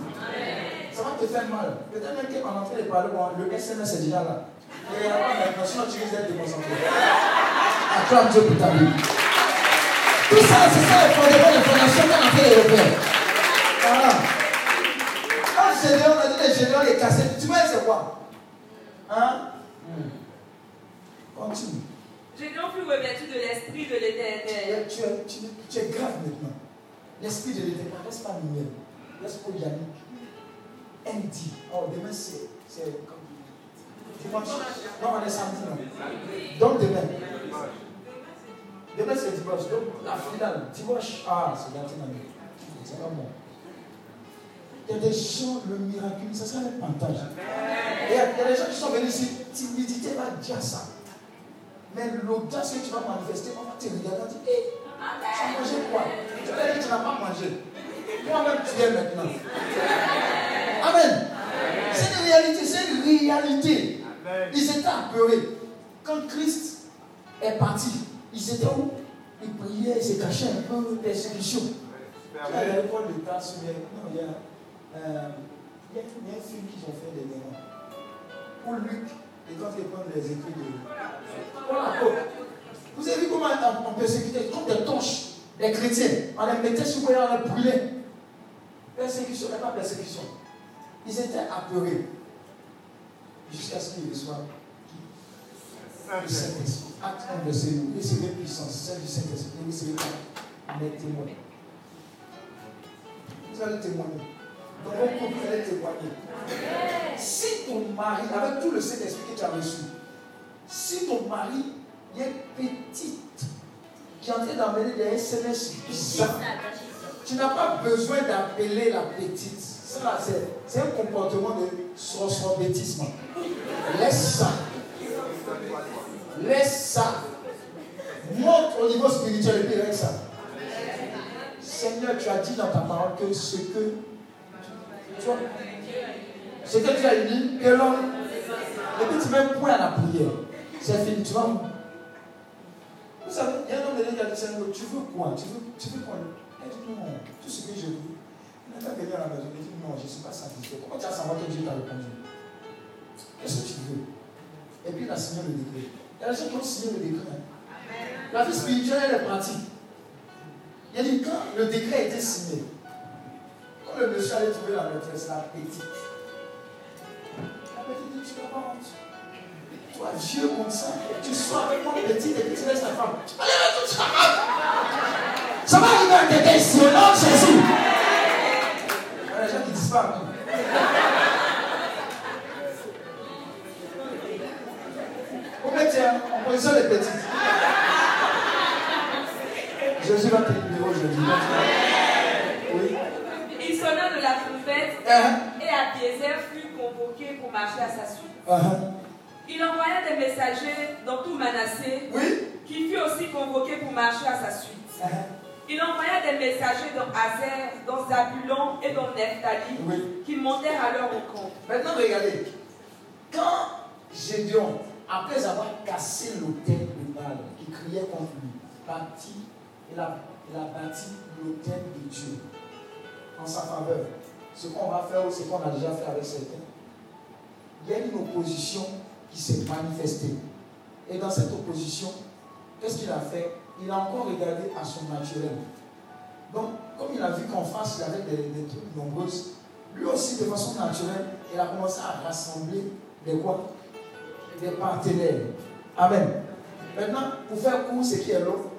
Ça va te faire mal. Peut-être même qu'en train de parler, le SMS est déjà là. Et alors maintenant, tu risques d'être déconcentré. Acclame Dieu pour ta vie. Tout ça, c'est ça le fondement de fondation qu'on a fait les repères. Voilà. Quand le Général, on a dit le Général est cassé, tu vois, c'est quoi? Hein? Hmm. Continue. J'ai donc plus revêtu de l'esprit de l'éternel? Tu, es, tu, tu es grave maintenant. L'esprit de l'éternel, laisse pas Miel, laisse pas Yannick. Andy. Oh, demain c'est. Dimanche. Non, on est samedi. Non. Donc demain. Demain, c'est dimanche. Donc, la finale, dimanche, ah, c'est maintenant. C'est pas bon. Il y a des gens, le miracle, ça sera un partage. Et il y a des gens qui sont venus ici, timidité va dire ça. Mais l'audace que tu vas manifester, on va te regarder dire, hé, tu as mangé quoi? Tu vas dire, tu n'as pas mangé. Moi-même, tu es maintenant. Amen. C'est une réalité, c'est une réalité. Ils étaient apeurés. Quand Christ est parti, ils étaient où? Ils priaient, ils se cachaient un peu de persécution. Il y a l'école de classe, non, il y a, euh, il y a, un film qui ont fait des démons. Pour Luc, et quand ils prennent les écrits de. Voilà, vous avez vu comment on persécutait comme des torches les chrétiens. On les mettait sur le on les brûlait. Persécution, mais pas persécution. Ils étaient apeurés jusqu'à ce qu'ils reçoivent le Saint-Esprit. Acte 1, verset 2. Recevez puissance, celle du Saint-Esprit. Recevez mes témoins. Vous allez témoigner. Donc, on couple, allez témoigner. Si ton mari, avec tout le Saint-Esprit que tu as reçu, si ton mari est petite, qui est en train d'amener des SMS bizarres, tu n'as pas besoin d'appeler la petite. Ça, c'est un comportement de sorobétisme. Laisse ça. Laisse ça. Monte au niveau spirituel et puis ça. Seigneur, tu as dit dans ta parole que ce que tu vois, ce que tu as dit, que l'homme, et puis tu mets point à la prière. C'est fini, tu vois. Vous savez, il y a un homme qui a dit Seigneur, tu veux quoi? Tu veux, tu veux quoi? Il dit non, tout ce que je veux. Il la maison, il dit non, je ne suis pas satisfait. Comment tu as savoir que Dieu t'a répondu? Qu'est-ce que tu veux? Et puis il a signé le décret. Il y a des gens qui ont signé le décret. Hein. La vie spirituelle, elle est pratique. Il a dit, quand le décret été signé, quand le monsieur allait trouver la maîtresse, la petite, la petite dit, tu n'as pas honte. Toi, vieux comme ça, tu sois avec moi petite et tu laisses ta femme. Allez, tout ça. Ça va arriver à quelqu'un ici, au nom de Jésus. Il y a des gens qui disent pas. Vous mettez en position les petites. Jésus va te libérer aujourd'hui. Oui. Il sonna de la trompette uh-huh. et Abiezer fut à sa suite. Uh-huh. Il envoya des messagers dans tout Manassé qui fut aussi convoqué pour marcher à sa suite. Uh-huh. Il envoya des messagers dans Azer, dans Zabulon et dans Nephtali qui montèrent à leur rencontre. Maintenant, regardez. Quand Gédéon, après avoir cassé l'autel de Baal qui criait contre lui, partit il a, bâti l'autel de Dieu en sa faveur. Ce qu'on va faire ou ce qu'on a déjà fait avec certains, y a une opposition qui s'est manifestée. Et dans cette opposition, qu'est-ce qu'il a fait? Il a encore regardé à son naturel. Donc, comme il a vu qu'en face, il avait des, des trucs nombreuses, lui aussi, de façon naturelle, il a commencé à rassembler des quoi? Des partenaires. Amen. Maintenant, pour faire court, ce qui est l'autre,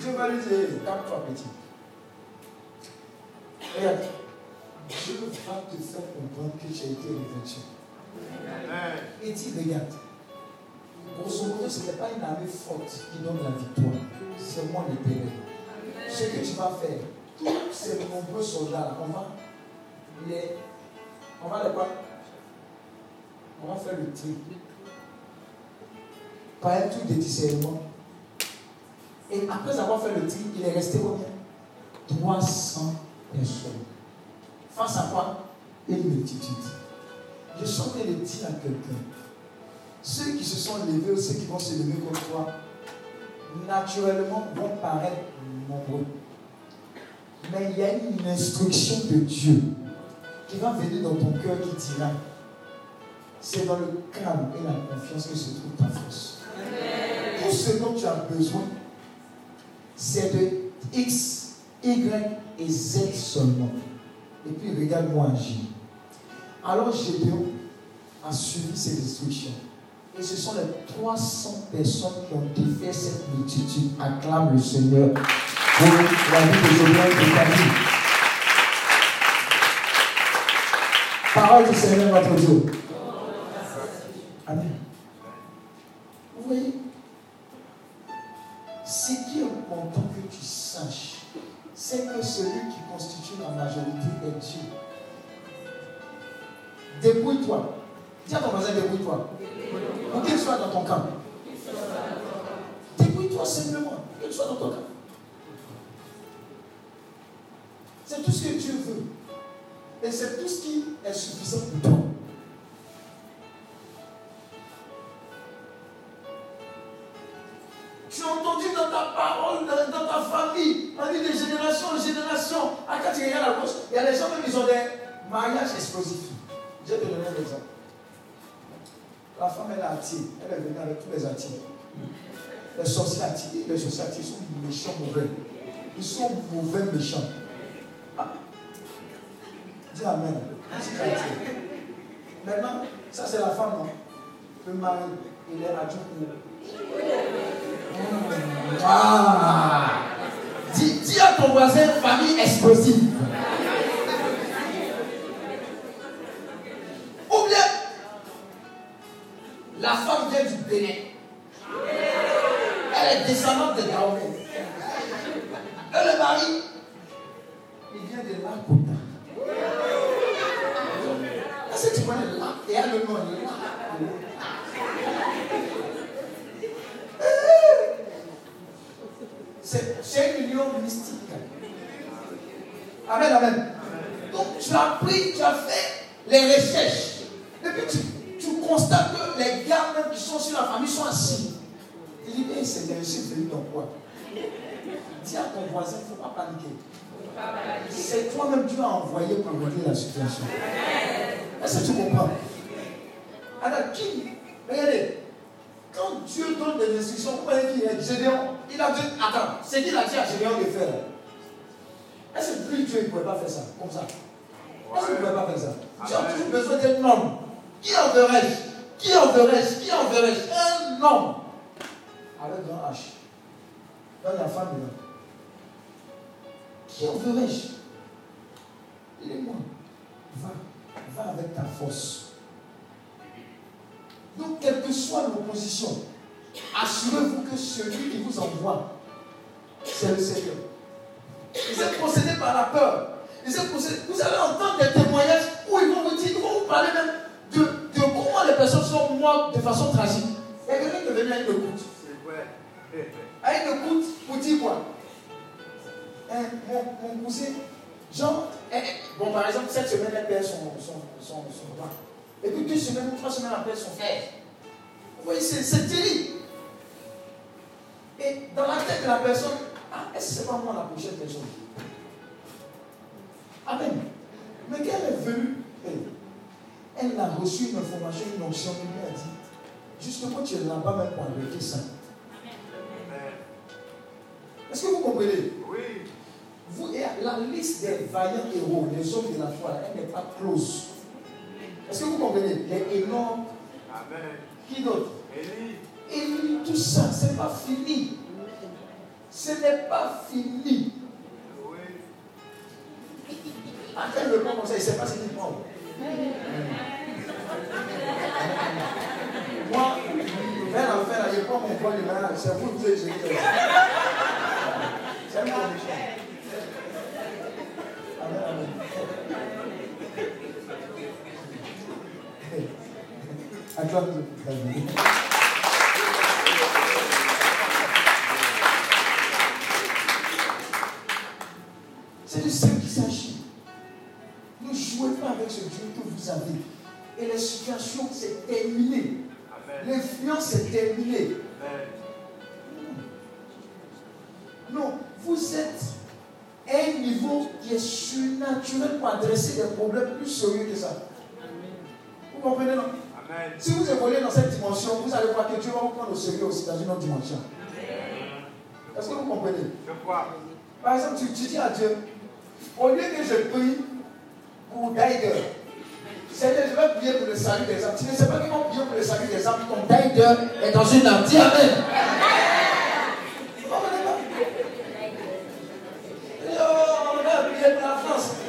Dieu va lui dire, calme-toi petit. Regarde, Dieu va te faire comprendre que tu as été revêtu. Et dit, regarde, grosso modo, ce n'est pas une armée forte qui donne la victoire. C'est moi l'éternel. Ce que tu vas faire, tous ces nombreux soldats, on va les. On va les quoi? On va faire le tri. Par un truc de discernement. Et après avoir fait le tri, il est resté combien? 300 personnes. Face à quoi? Une multitude. Je sens qu'elle dit à quelqu'un. Ceux qui se sont levés ou ceux qui vont se lever comme toi, naturellement vont paraître nombreux. Mais il y a une instruction de Dieu qui va venir dans ton cœur qui dira c'est dans le calme et la confiance que se trouve ta force. Tout ce dont tu as besoin, c'est de X, Y et Z seulement. Et puis regarde-moi agir. Alors Gédéon a suivi ses instructions. Et ce sont les 300 personnes qui ont défait cette multitude. Acclame le Seigneur pour la vie de Gédéon et ta vie. Parole du Seigneur notre Dieu. Amen. Vous voyez ce qui est important que tu saches, c'est que celui qui constitue la majorité est Dieu. Débrouille-toi. Dis à ton voisin, débrouille-toi. Pour qu'il soit dans ton camp. Débrouille-toi simplement. Qu'il soit dans ton camp. C'est tout ce que Dieu veut. Et c'est tout ce qui est suffisant pour toi. Tu as entendu dans ta parole, dans, ta famille, on dit de génération en génération. Quand tu regardes à gauche, il y a des gens qui ont des mariages explosifs. Je vais te donner un exemple. La femme, elle a attiré. Elle est venue avec tous les attirés. Les sorciers les sorciers sont méchants, mauvais. Ils sont mauvais, méchants. Ah. Dis Amen. Maintenant, ça c'est la femme, non? Le mari, il est adulte. Ah. Dis, dis, à ton voisin famille explosive. Elle est descendante de Dahomey. Et le mari, il vient de Lakota. Est-ce que tu connais Et elle le nom. C'est une union mystique. Amen, amen. Donc tu as pris, tu as fait les recherches. Et puis tu, tu constates que les gars même qui sont sur la famille sont assis. Il dit, hey, c'est des recherches venu dans quoi Dis à ton voisin, il ne faut pas paniquer. C'est toi-même qui as envoyé pour régler la situation. Est-ce que tu comprends? Alors, qui Regardez, quand Dieu donne des instructions, vous voyez qui est Gédéon Il a dit, attends, c'est qui l'a dit à Gédéon de faire? Est-ce que lui, Dieu ne pouvait pas faire ça Comme ça? Est-ce qu'il ne pouvait pas faire ça? Tu as toujours besoin d'un homme. Qui enverrai-je Qui enverrai-je Qui enverrai-je Un homme avec un H. Dans la femme là. Qui enverrai-je Il est moi. Va, va avec ta force. Donc, quelle que soit l'opposition, assurez-vous que celui qui vous envoie, c'est le Seigneur. Vous êtes possédé par la peur. Vous, vous allez entendre des témoignages où ils vont vous dire, ils vont vous parler même de, de comment les personnes sont mortes de façon tragique. Il y a quelqu'un qui est venu à une écoute. À une écoute pour dire quoi? Hein, mon, mon, cousin, genre, eh, eh, bon, par exemple, cette semaine, elle perd son, son, son, son bras. Et puis deux semaines ou trois semaines après, son frère. Vous voyez, c'est terrible. Et dans la tête de la personne, ah, est-ce que c'est pas moi la prochaine personne? Amen. Mais quand elle est venue, elle a reçu une information, une option, elle lui a dit, justement, tu es là-bas même pour arrêter ça. Est-ce que vous comprenez? Oui. Vous, la liste des vaillants héros, des hommes de la foi, elle n'est pas close. Est-ce que vous comprenez? Les énormes. Amen. Qui d'autre? Élie. Élie, tout ça, ce n'est pas fini. Ce n'est pas fini. Oui. Après le prend comme ça, il ne sait pas ce qu'il prend. Moi, vers prends mon de main, c'est vous qui j'ai C'est. À de C'est de ça qu'il s'agit. Ne jouez pas avec ce Dieu que vous avez. Et la situation, c'est terminé. L'influence est terminée. Non, vous êtes à un niveau qui est surnaturel pour adresser des problèmes plus sérieux que ça. Vous comprenez, non? Amen. Si vous évoluez dans cette dimension, vous allez voir que Dieu va vous prendre au sérieux aussi dans une autre dimension. Est-ce que vous comprenez? Je crois. Par exemple, tu, tu dis à Dieu, au lieu que je prie pour Daider, Seigneur, je vais prier pour le salut des âmes. Tu ne sais pas comment prier pour le salut des âmes, ton Daider est dans une âme. Dis Amen. Oh.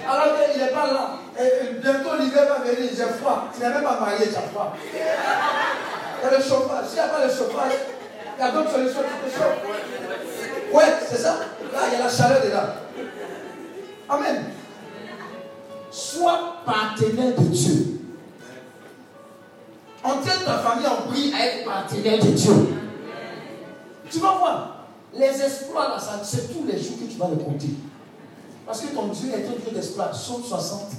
Alors qu'il n'est pas là. Et bientôt l'hiver va venir, j'ai froid. Tu n'es même pas marié, as froid. Il y a le chauffage. S'il n'y a pas le chauffage, il y a d'autres solutions qui. Ouais, c'est ça. Là, il y a la chaleur dedans. Amen. Sois partenaire de Dieu. Entraîne ta famille en prie à être partenaire de Dieu. Tu vas voir. Les exploits, c'est tous les jours que tu vas les compter. Parce que ton Dieu est un Dieu d'exploits. Somme 60,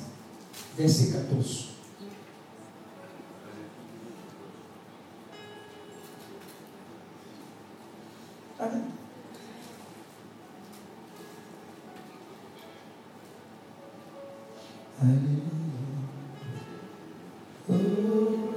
verset 14. Amen. Hallelujah. Oh.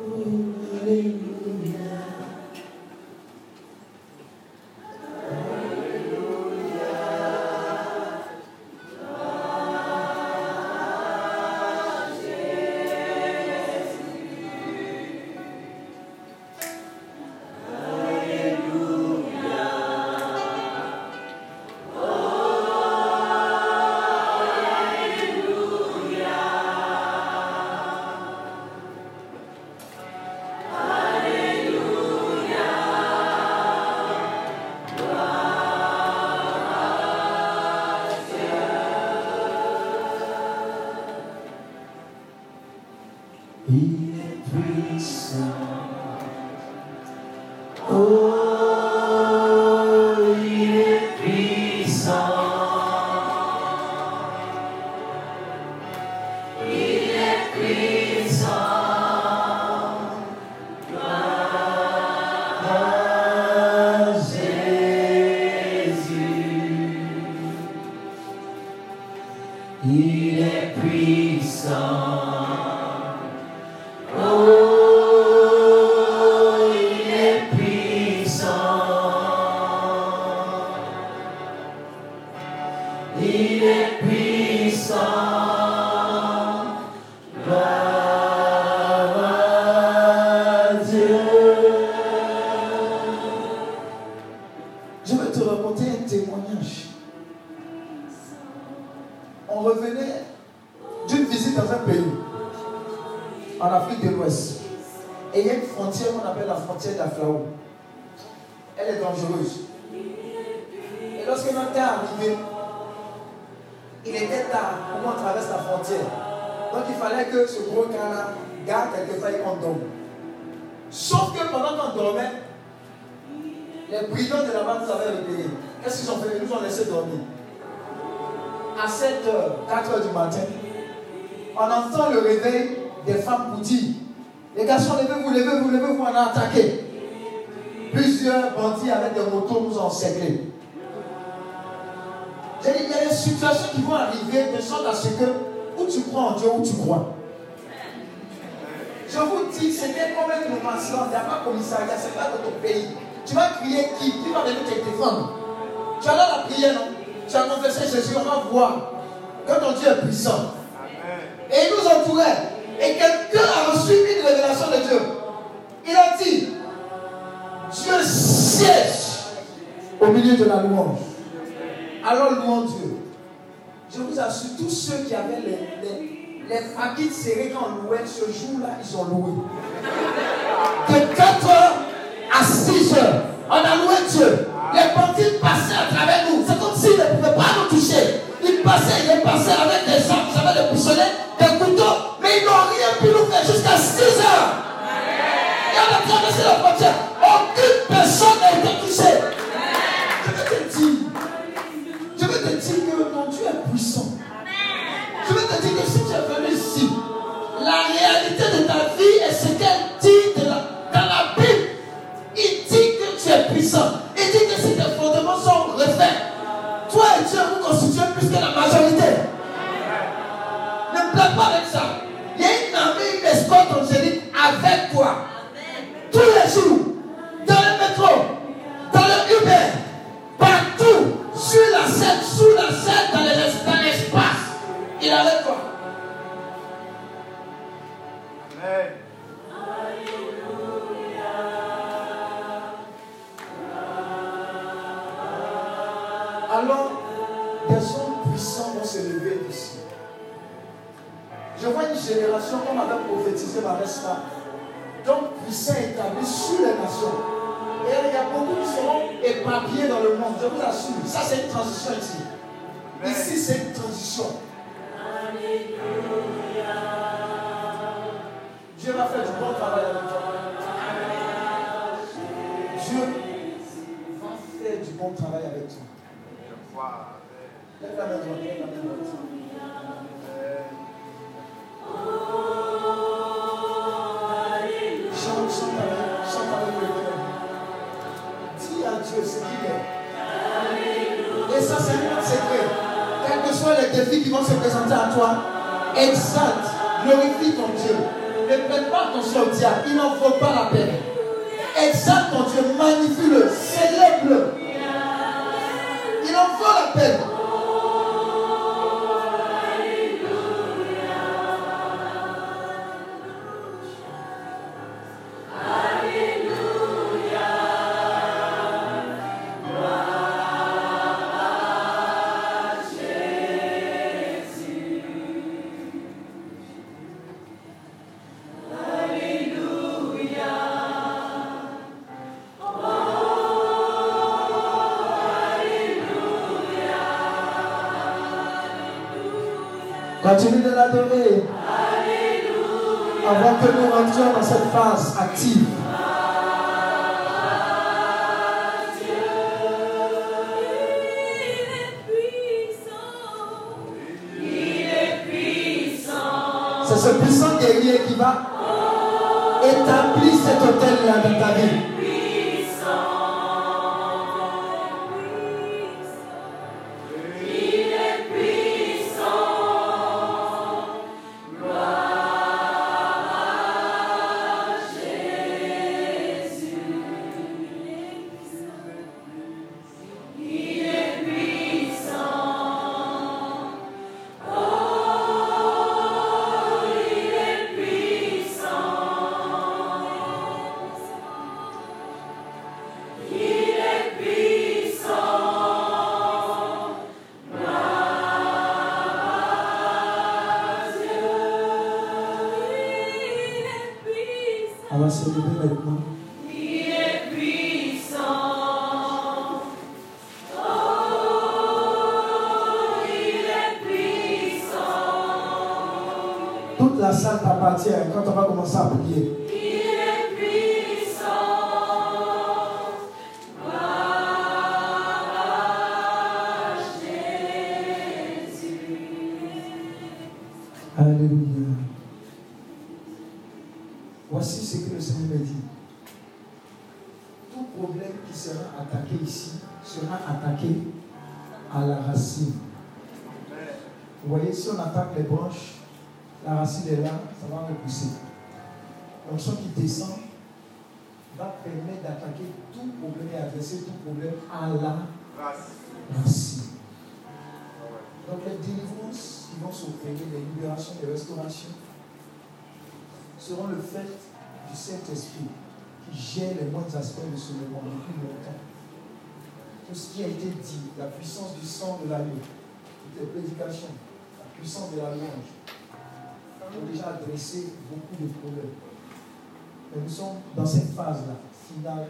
Dans cette phase-là, finale,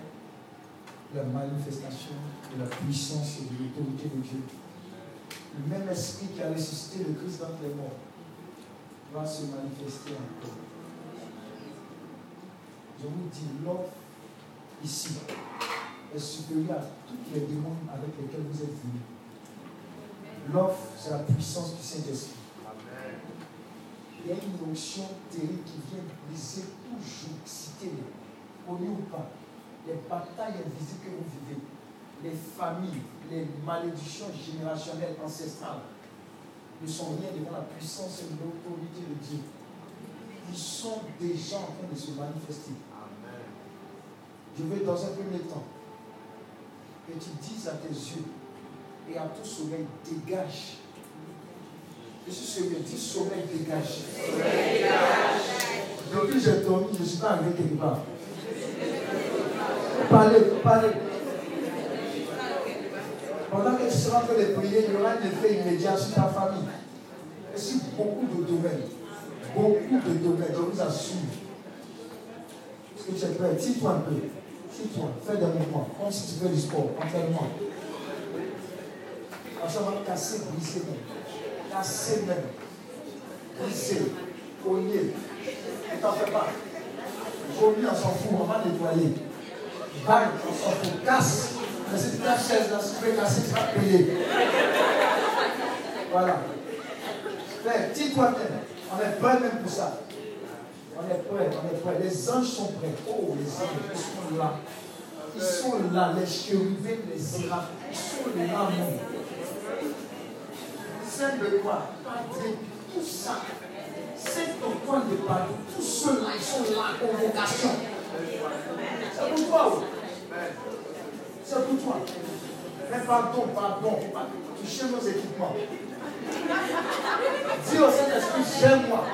la manifestation de la puissance et de l'autorité de Dieu. Le même esprit qui a ressuscité le Christ dans les morts va se manifester encore. Je vous dis, l'offre ici est supérieure à toutes les demandes avec lesquelles vous êtes venus. L'offre, c'est la puissance du Saint-Esprit il y a une notion terrible qui vient briser toujours, citer-les, connu ou pas, les batailles invisibles que vous vivez, les familles, les malédictions générationnelles, ancestrales, ne sont rien devant la puissance et l'autorité de Dieu. Ils sont déjà en train de se manifester. Je veux dans un premier temps que tu dises à tes yeux et à tout sommeil, dégage je suis sérieux. Dis sommeil dégagé. Depuis j'ai dormi, je ne suis pas arrivé quelque part. Parlez, parlez. Pendant que tu seras en train de il y aura un effet immédiat sur ta famille. Et sur beaucoup de domaines. Beaucoup de domaines, je vous assure. Est-ce que tu es prêt Tire-toi un peu. Tire-toi. Fais des mouvements. Comme si tu fais du sport. Entraînement. Ça va casser, briser casser même, briser, cogner. Ne t'en fais pas. Vomi, on s'en fout, on va nettoyer. On s'en casse. Mais si tu as chaise là, si tu veux casser, tu payer. Voilà. Fais, dis-toi-même. On est prêt même pour ça. On est prêt, on est prêt. Les anges sont prêts. Oh, les anges, ils sont là. Ils sont là, les chérubins, les séraphins. Ils sont là, mon de quoi? Tout ça. C'est ton point de pardon. Tous ceux-là, ils sont là, convocation. C'est pour toi. C'est pour toi. Mais pardon, pardon. Touchez nos équipements. Dis au Saint-Esprit, j'aime-moi.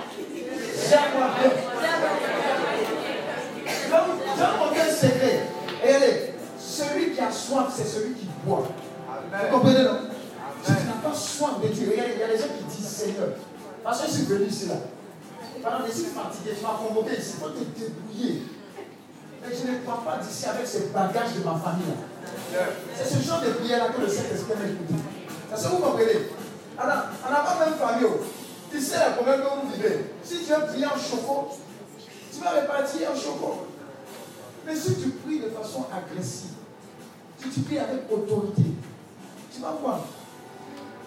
J'aime-moi bien. Donne aucun secret. Et celui qui a soif, c'est celui qui boit. Vous comprenez, non si tu n'as pas soin de Dieu, il y, a, des gens qui disent Seigneur, parce que je suis venu ici là. Pendant je suis fatigué, je m'as convoqué ici, il te débrouiller. Je ne pars pas d'ici avec ce bagage de ma famille. C'est ce genre de prière là que le Saint-Esprit m'a écouté. Est-ce que vous comprenez On n'a pas même famille. Oh. Tu sais la combien que vous vivez. Si tu veux prier en chauffe, tu vas répartir un chocolat. Mais si tu pries de façon agressive, si tu pries avec autorité, tu vas voir.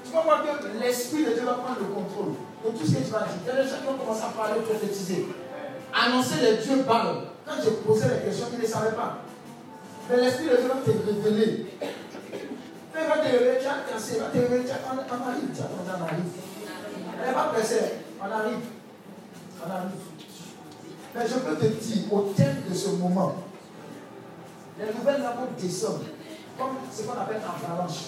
Tu vas voir que l'Esprit de Dieu va prendre le contrôle de tout ce que tu vas dire. Il y a des gens qui vont commencer à parler, prophétiser, annoncer les dieux parlent. Quand j'ai posé les questions, ils ne savaient pas. Mais l'Esprit de Dieu va te révéler. Il va te révéler, tu as cassé, il va te révéler, tu as on arrive, tu as on arrive. Elle n'est pas pressée, on arrive. On arrive. Mais je peux te dire, au terme de ce moment, les nouvelles vont descendre, comme ce qu'on appelle avalanche.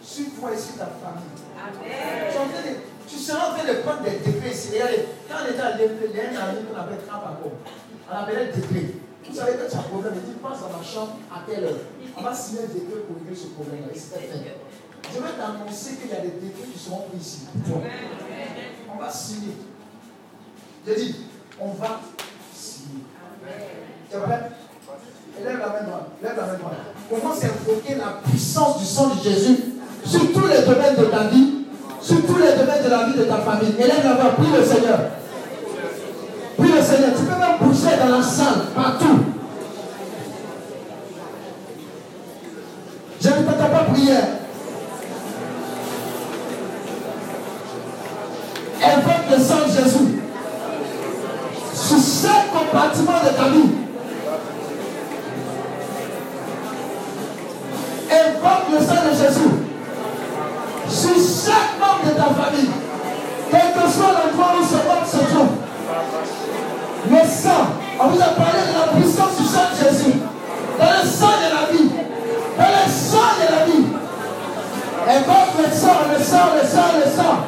Sur toi et sur ta famille. Tu seras en train de prendre des décrets ici. Regardez, quand on était à l'école, il y a un ami qu'on appelle Trapaco. On appelait décret. Vous savez que tu as un problème, il dit passe dans ma chambre à telle heure? On va signer un décret pour régler ce problème-là. C'était fait. Je vais t'annoncer qu'il y a des décrets qui seront ici. On va signer. Je dis, on va signer. Tu es prêt? Lève la main droite. Lève la main droite. Comment s'invoquer la puissance du sang de Jésus sur tous les domaines de ta vie, sur tous les domaines de la vie de ta famille? Élève la voix, prie le Seigneur. Prie le Seigneur. Tu peux dans la salle, partout. Je ne t'entends pas prier. Invoque le sang Jésus sur chaque compartiment de ta vie. On vous a parlé de la puissance du sang de Jésus, dans le sang de la vie, dans le sang de la vie. Invoque le sang, le sang, le sang, le sang.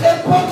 Depois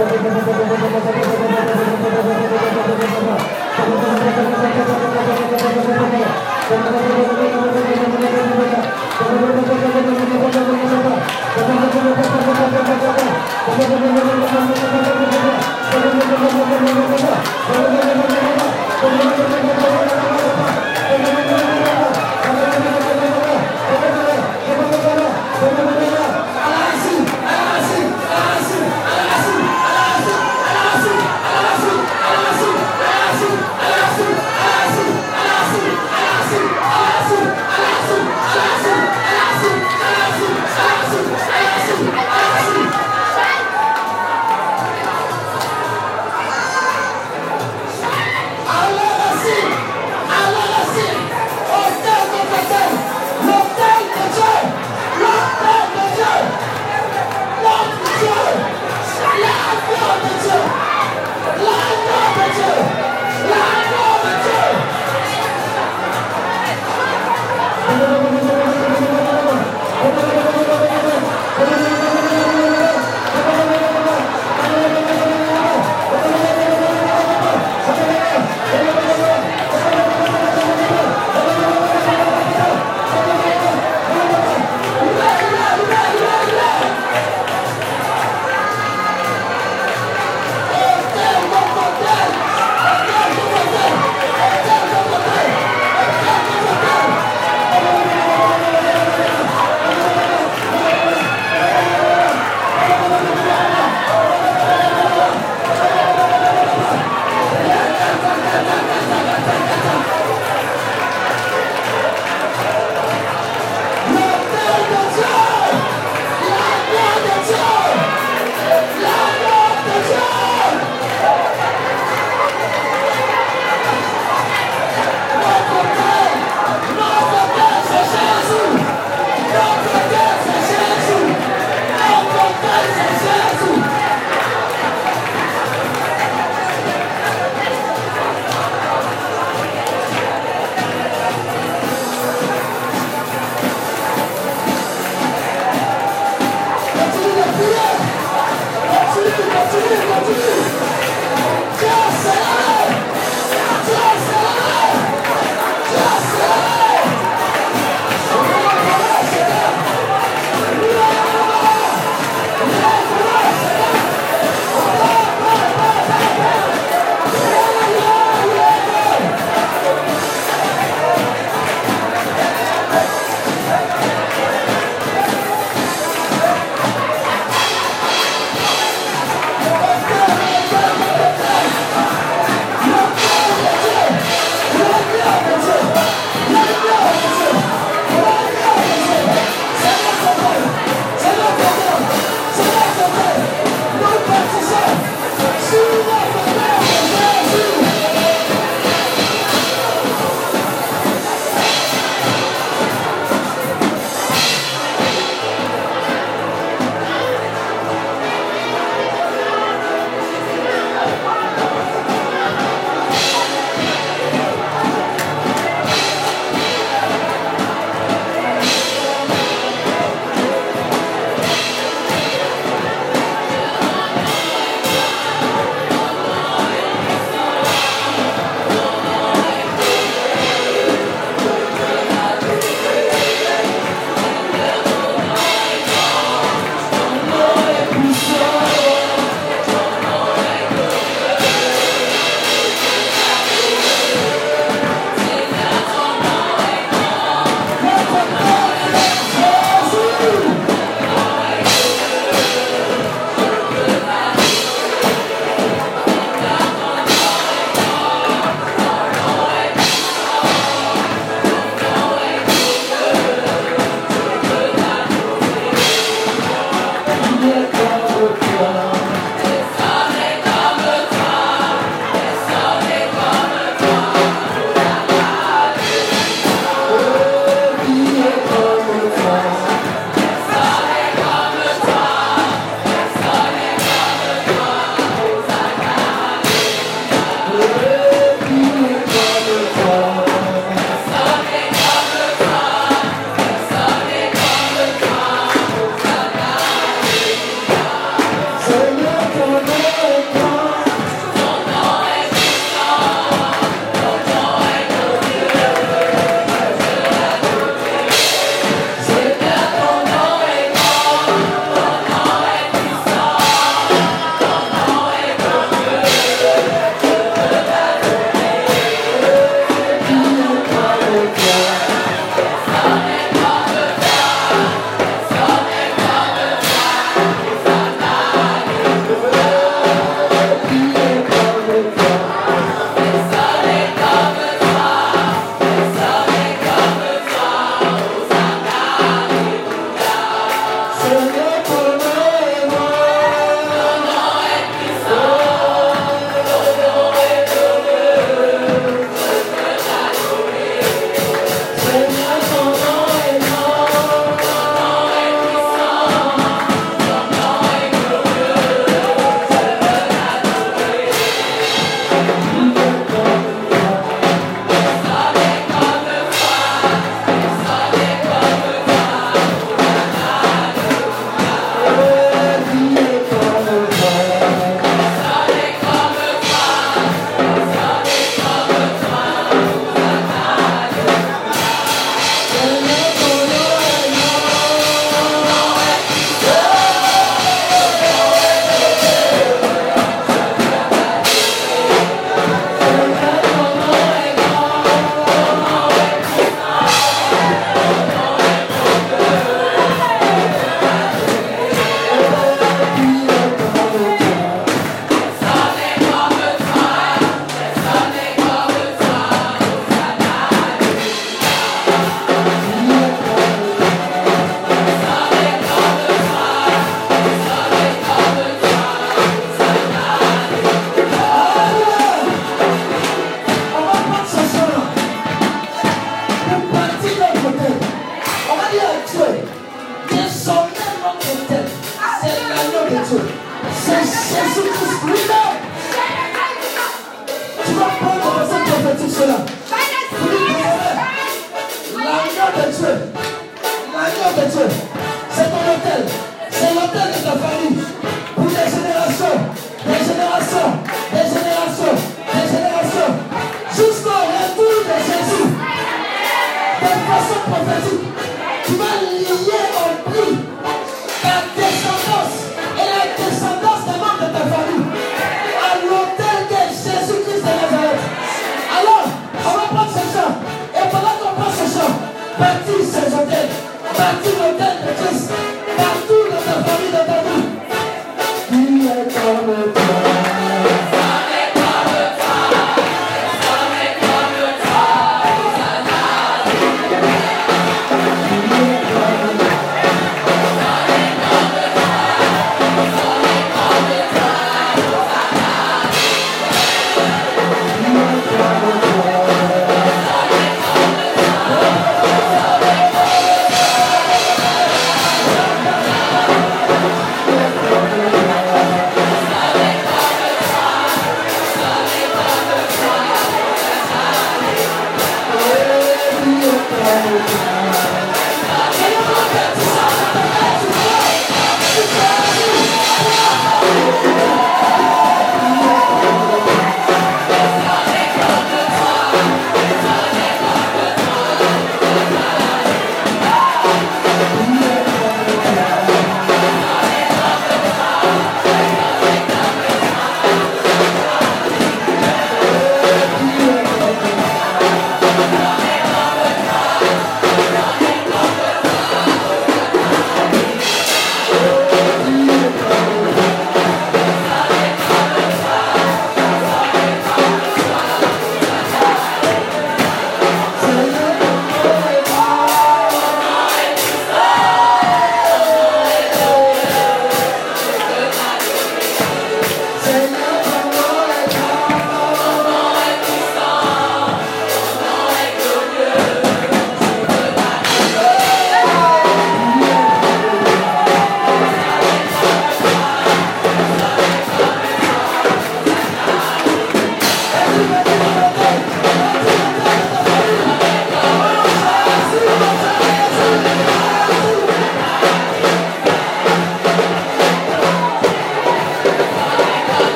¡Vamos, vamos!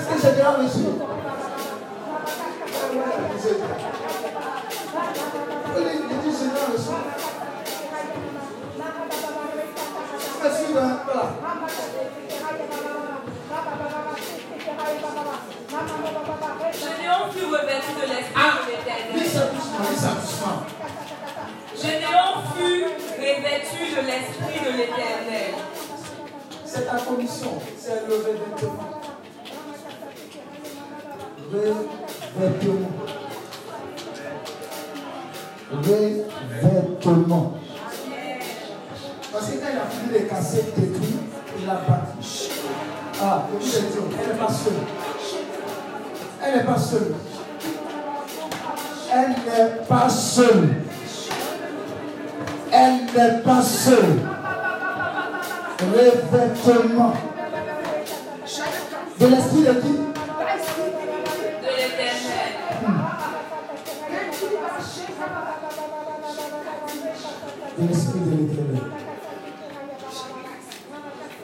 Qu'est-ce que Gédéon a reçu Il dit Gédéon a reçu. Je me voilà. Gédéon fut revêtu de l'esprit de l'éternel. ça doucement. Gédéon fut revêtu de l'esprit de l'éternel. C'est ta commission, c'est le revêtement. Revêtement. Revêtement. Parce que quand il a fini de casser, détruire, il a battu. Ah, elle n'est pas seule. Elle n'est pas seule. Elle n'est pas seule. Elle n'est pas seule. Revêtement. De l'esprit de qui? L'esprit de l'éternel.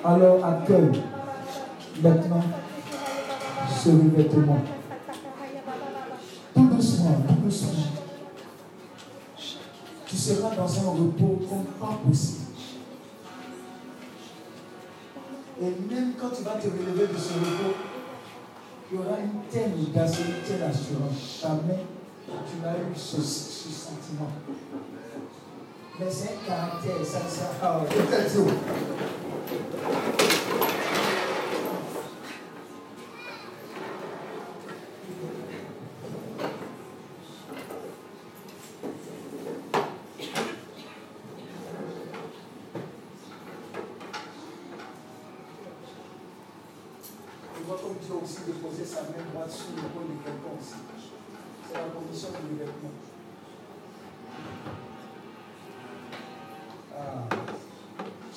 Alors accueille maintenant ce revêtement. Tout doucement, tout doucement. Tu seras dans un repos comme pas possible. Et même quand tu vas te relever de ce repos, il y aura une telle audace, assurance. Jamais tu n'as eu ce sentiment. Mais c'est un caractère, ça, ça, ah, je te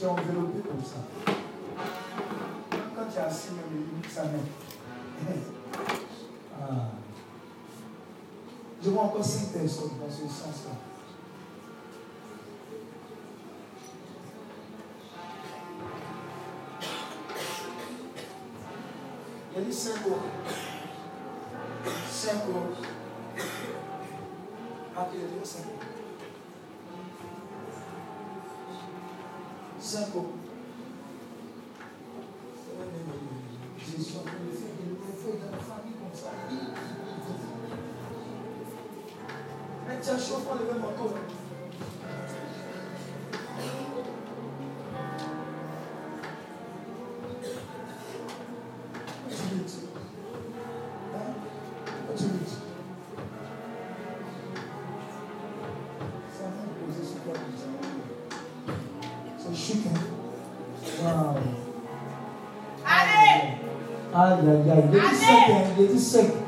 enveloppé comme ça. Même quand tu es assis, même sa main. Ah. Je vois encore cinq personnes dans ce sens-là. Il a dit 5 euros. 5 euros. Ah, il a dit 5 euros. 5 euros. Je suis en train de faire des feuilles dans la famille comme ça. Mais chaud pour le même manteau. Aïe, aïe, aïe. Il est sec, hein?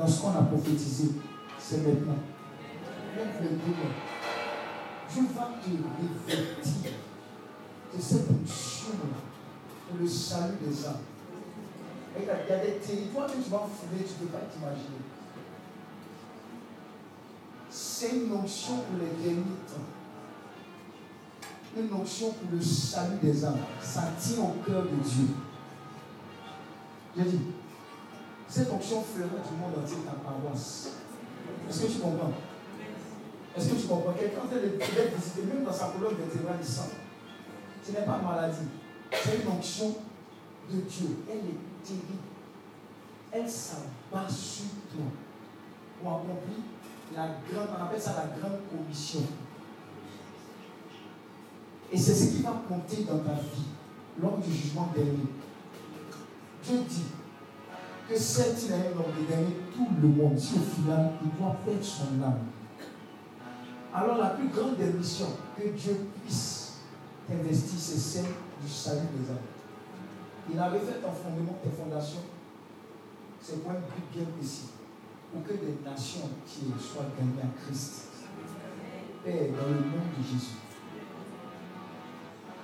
Dans ce qu'on a prophétisé, c'est maintenant. Lève le Dieu Dieu va te revêtir de cette onction pour le salut des âmes. Il y a des territoires que tu vas fouler, tu ne peux pas t'imaginer. C'est une onction pour les derniers temps. Une onction pour le salut des âmes. Ça tient au cœur de Dieu. J'ai dit, cette onction fera du monde entier ta paroisse. Est-ce que tu comprends? Est-ce que tu comprends? Quelqu'un peut être visiter, même dans sa colonne vertébrale, il sent. Ce n'est pas une maladie. C'est une onction de Dieu. Elle est terrible. Elle s'abat sur toi pour accomplir la grande, on appelle ça la grande commission. Et c'est ce qui va compter dans ta vie lors du jugement dernier. Dieu dit que certes il a un homme tout le monde, si au final il doit perdre son âme. Alors la plus grande des missions que Dieu puisse investir, c'est celle du salut des âmes. Il avait fait un fondement, tes fondations, c'est pour un but bien précis pour que des nations entières soient gagnées à Christ. Père, dans le nom de Jésus,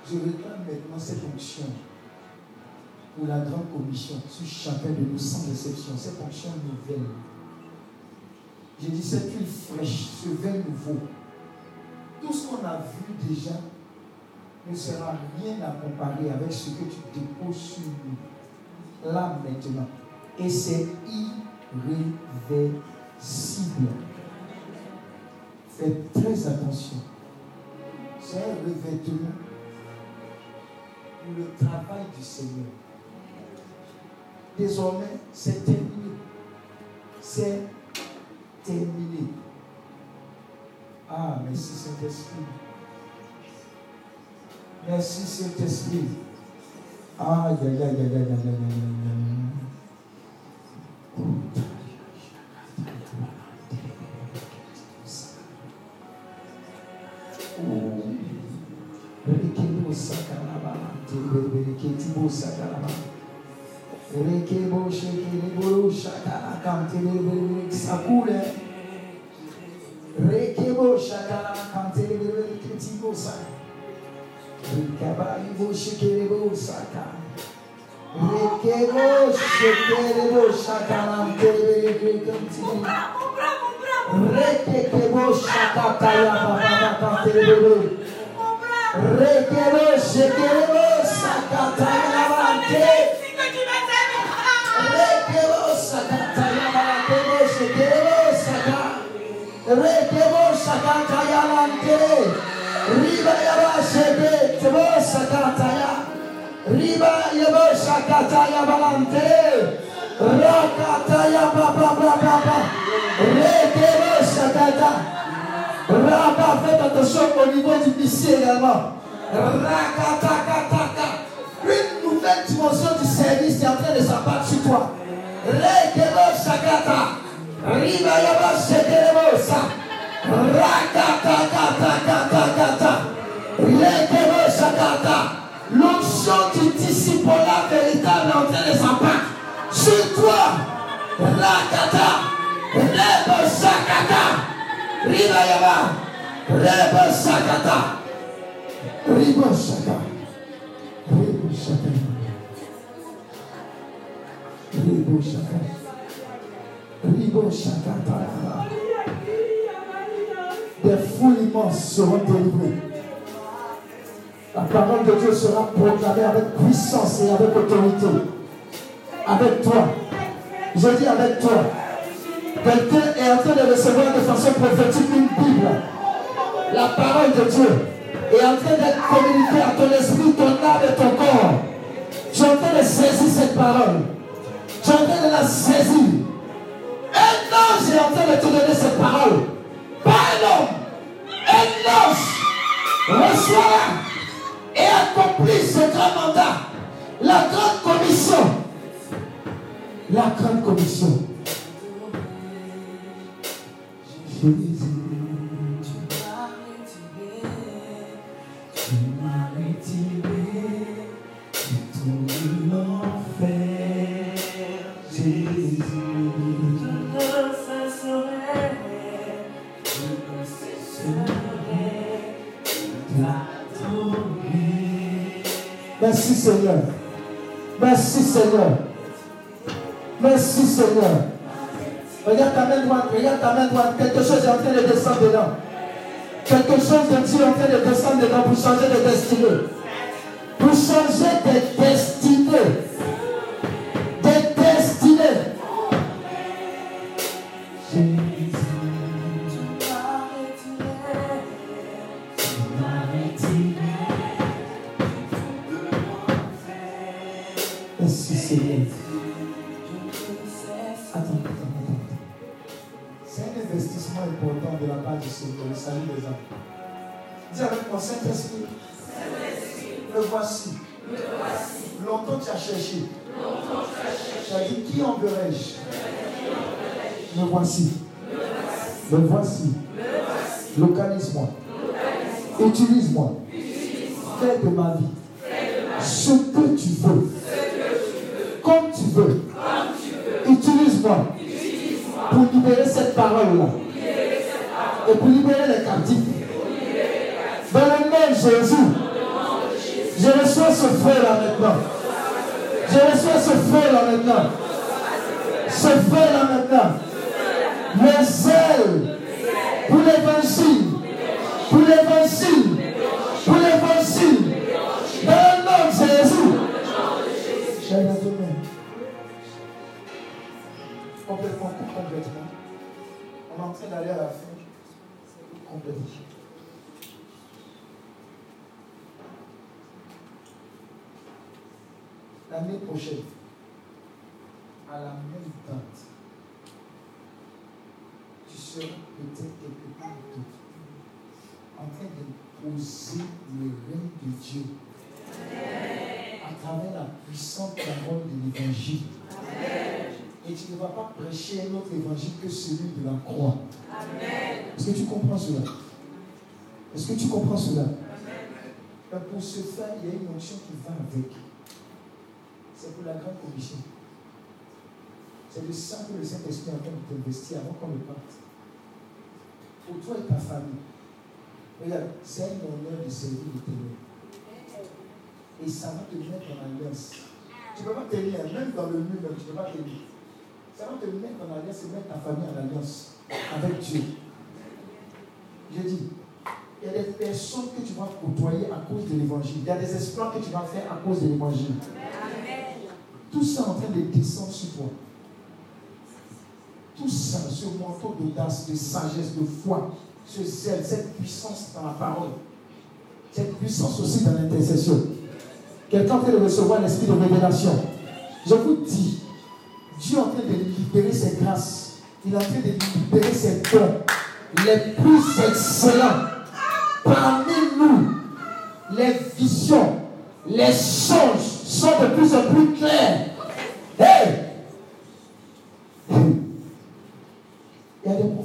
je réclame maintenant cette onction pour la grande commission sur chacun de nous sans exception, cette onction nouvelle. J'ai dit cette huile fraîche, ce vin nouveau. Tout ce qu'on a vu déjà ne sera rien à comparer avec ce que tu déposes sur nous. Là maintenant. Et c'est irréversible. Faites très attention. C'est un revêtement pour le travail du Seigneur. Désormais, c'est terminé. C'est terminé. Ah, merci Saint-Esprit. Merci Saint-Esprit. Ah, aïe, aïe, aïe, aïe, aïe, aïe, aïe. Rekebo sakalakam. Rekabaibo shekerebo saka. Rekebo shekerebo shakalam tereberekanti. Rekebo shakataya bababa terebe. Rekebo shekerebo sakataya bante. Rekebo sakataya bante shekerebo saka. Rekebo sakataya bante. Riba yaba shebe tebo sakataya. Riba yaba sakataya balante. Rakataya baba baba baba. Rekebo sakata. Raba, faites attention au niveau du missile également. Rakatakataka. Une nouvelle dimension du service est en train de s'abattre sur toi. Rekebo sakata. Riba yaba shebe disciple véritable en train de s'abattre sur toi. Rakata. Rebo Sakata. Riba Yaba. Sakata. Sakata. Sakata. Ribo Sakata. Des foules immenses seront délivrées. La parole de Dieu sera proclamée avec puissance et avec autorité. Avec toi. Je dis avec toi. Quelqu'un est en train de recevoir de façon prophétique une Bible. La parole de Dieu est en train d'être communiquée à ton esprit, ton âme et ton corps. Tu es en train de saisir cette parole. Tu es en train de la saisir. Un ange est en train de te donner cette parole. Pas un. Un ange. Reçois-la et accomplis ce grand mandat. La grande commission. La grande commission. Merci Seigneur. Merci Seigneur. Merci Seigneur. Regarde ta main droite, regarde ta main droite. Quelque chose est en train de descendre dedans. Quelque chose de est en train de descendre dedans pour changer de destinée. Pour changer de destinée. Dis avec mon Saint-Esprit. Le voici. Longtemps tu as cherché. Tu as dit qui enverrai-je? Le voici. Le voici. Localise-moi. Utilise-moi. Fais de ma vie ce que tu veux. Comme tu veux. Utilise-moi pour libérer cette parole-là. Et pour libérer les captifs. Dans le nom de Jésus, je reçois ce feu-là maintenant. Je reçois ce feu-là maintenant. Ce feu-là maintenant. Le zèle pour l'évangile. Pour l'évangile. Pour l'évangile. Dans le nom de Jésus. J'ai demain. Complètement, complètement. On est en train d'aller à la fin. Complètement. L'année prochaine, à la même date, tu seras peut-être quelque part en train de poser le règne de Dieu à travers la puissante parole de l'évangile. Et tu ne vas pas prêcher un autre évangile que celui de la croix. Est-ce que tu comprends cela? Est-ce que tu comprends cela? Mais Pour ce faire, il y a une onction qui va avec. C'est pour la grande commission. C'est le sang que le Saint-Esprit est en train de t'investir avant qu'on ne parte. Pour toi et ta famille. Regarde, c'est un honneur de servir l'éternel. Et ça va te mettre en alliance. Tu ne peux pas tenir, même dans le mur, tu ne peux pas tenir. Ça va te mettre en alliance et mettre ta famille en alliance avec Dieu. Je dis, il y a des personnes que tu vas côtoyer à cause de l'évangile. Il y a des exploits que tu vas faire à cause de l'évangile. Tout ça est en train de descendre sur toi. Tout ça, ce manteau d'audace, de sagesse, de foi, ce zèle, cette puissance dans la parole, cette puissance aussi dans l'intercession. Quelqu'un de recevoir l'esprit de révélation. Je vous dis, Dieu est en train de libérer ses grâces. Il est en train de libérer ses dons. Les plus excellents. Parmi nous, les visions, les songes sont de plus en plus clairs. Hey!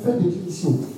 A des prophètes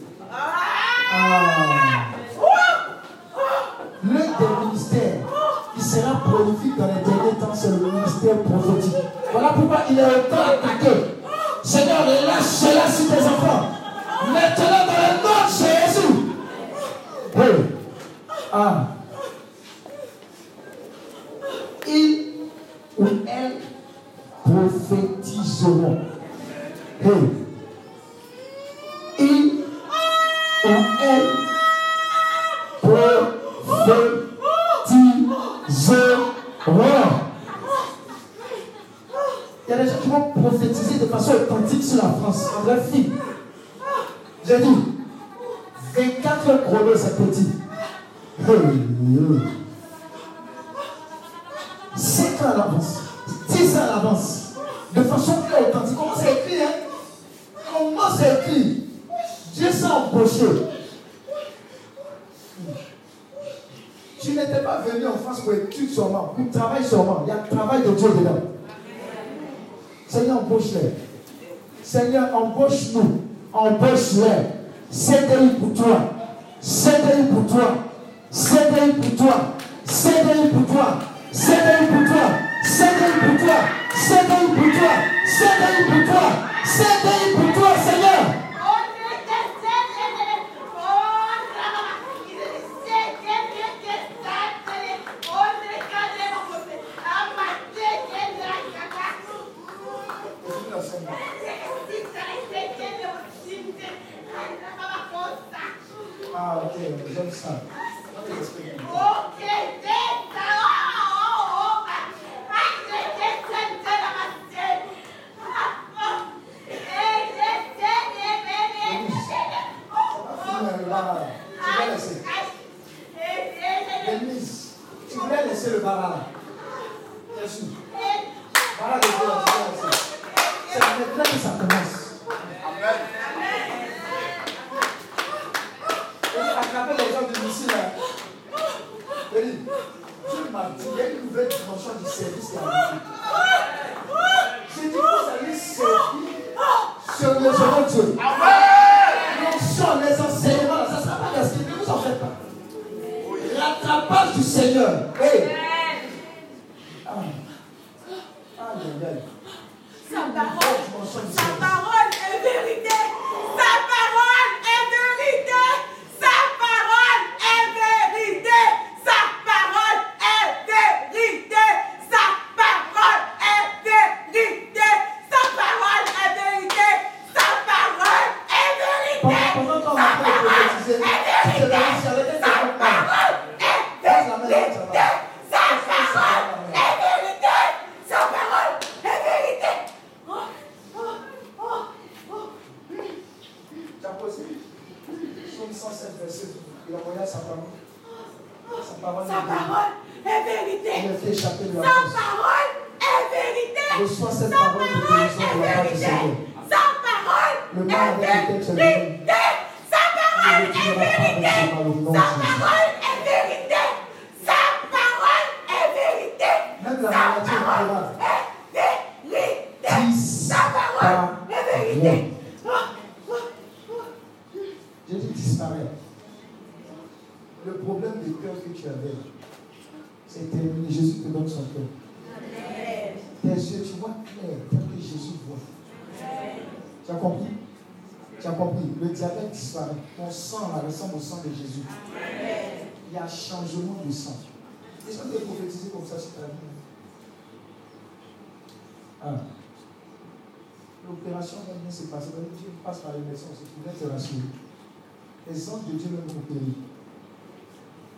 les anges de Dieu même vous bénissent.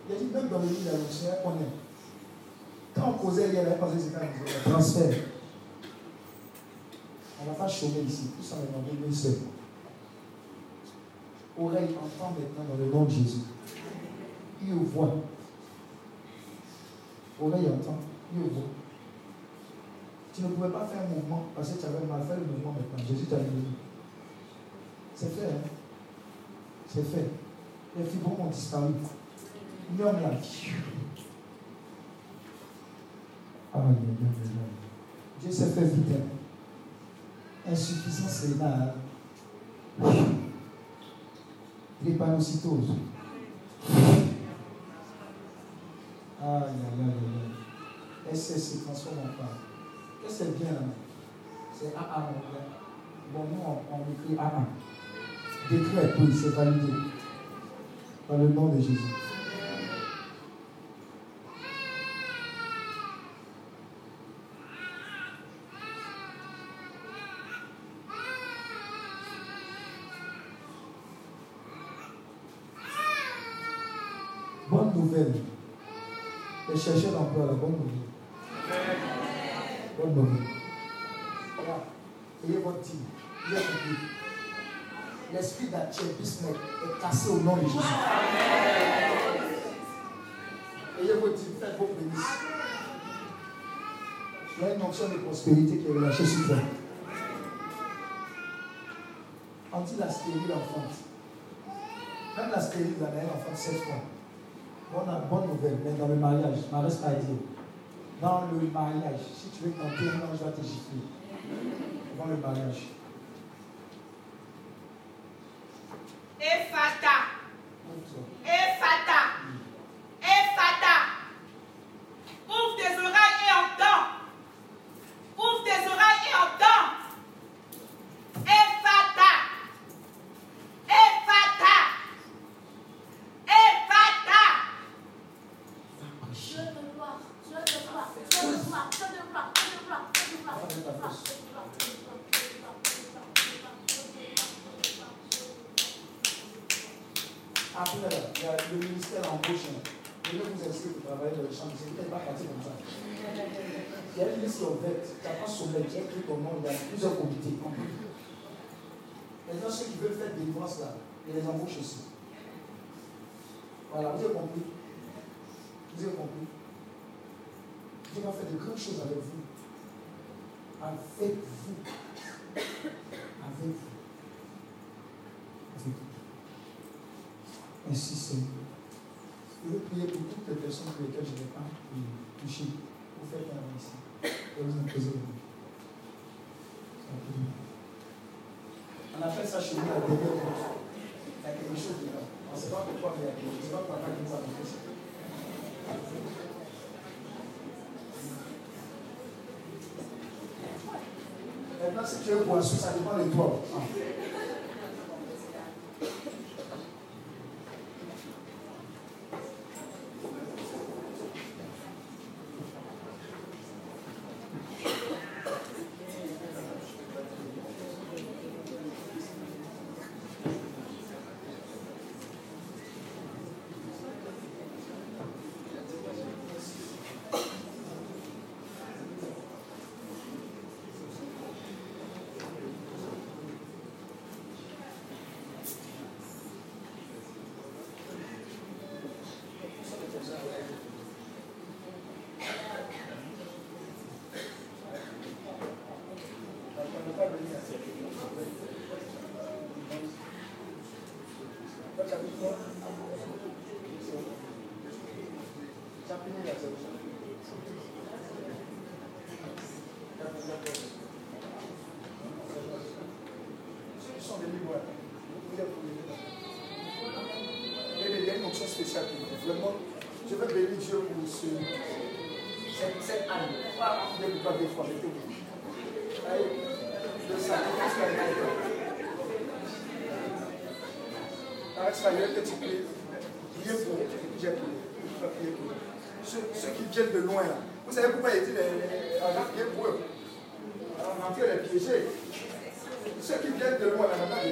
Il a dit, même dans le livre d'Annoncière, on est. Quand on causait, il y avait pas de transfert. On n'a pas chômé ici, tout ça est demandé une. Oreille, entend maintenant dans le nom de Jésus. Il voit. Oreille, entend, il voit. Tu ne pouvais pas faire un mouvement parce que tu avais mal fait le mouvement maintenant. Jésus t'a dit. C'est fait, hein? C'est fait. Les fibromes ont disparu. L'homme la vie. Amen. Dieu s'est fait vite. Insuffisance rénale. Hein. Trépanocytose. Aïe, aïe, aïe, aïe. SSC transforme en part. Qu'est-ce que c'est bien? Là C'est AA. Bon, nous, on, on écrit AA. Décret, oui, c'est validé. Dans le nom de Jésus. Bonne nouvelle. et cherchez l'emploi la bonne nouvelle. Bonne nouvelle. Voilà. Ayez votre team. Ayez votre l'esprit d'attiépisme est cassé au nom de Jésus. Ayez vos dîmes, faites vos bénisses. Il y a une onction de prospérité qui est relâchée sur toi. On dit la stérile enfante. Même la stérile, la dernière enfant, sept fois. Bonne, bonne nouvelle, mais dans le mariage, mariage à dire. Dans le mariage, si tu veux tenter, un ange va te gifler. Dans le mariage. Maintenant, si tu es ça dépend de toi. Je veux bénir Dieu pour ce, cette, cette âme. Pas le sacrifice est Arrête ça. Priez pour prié. Ceux, ceux qui viennent de loin, là. Vous savez pourquoi il dit les pour eux? On les piéger. Ceux qui viennent de loin, là, les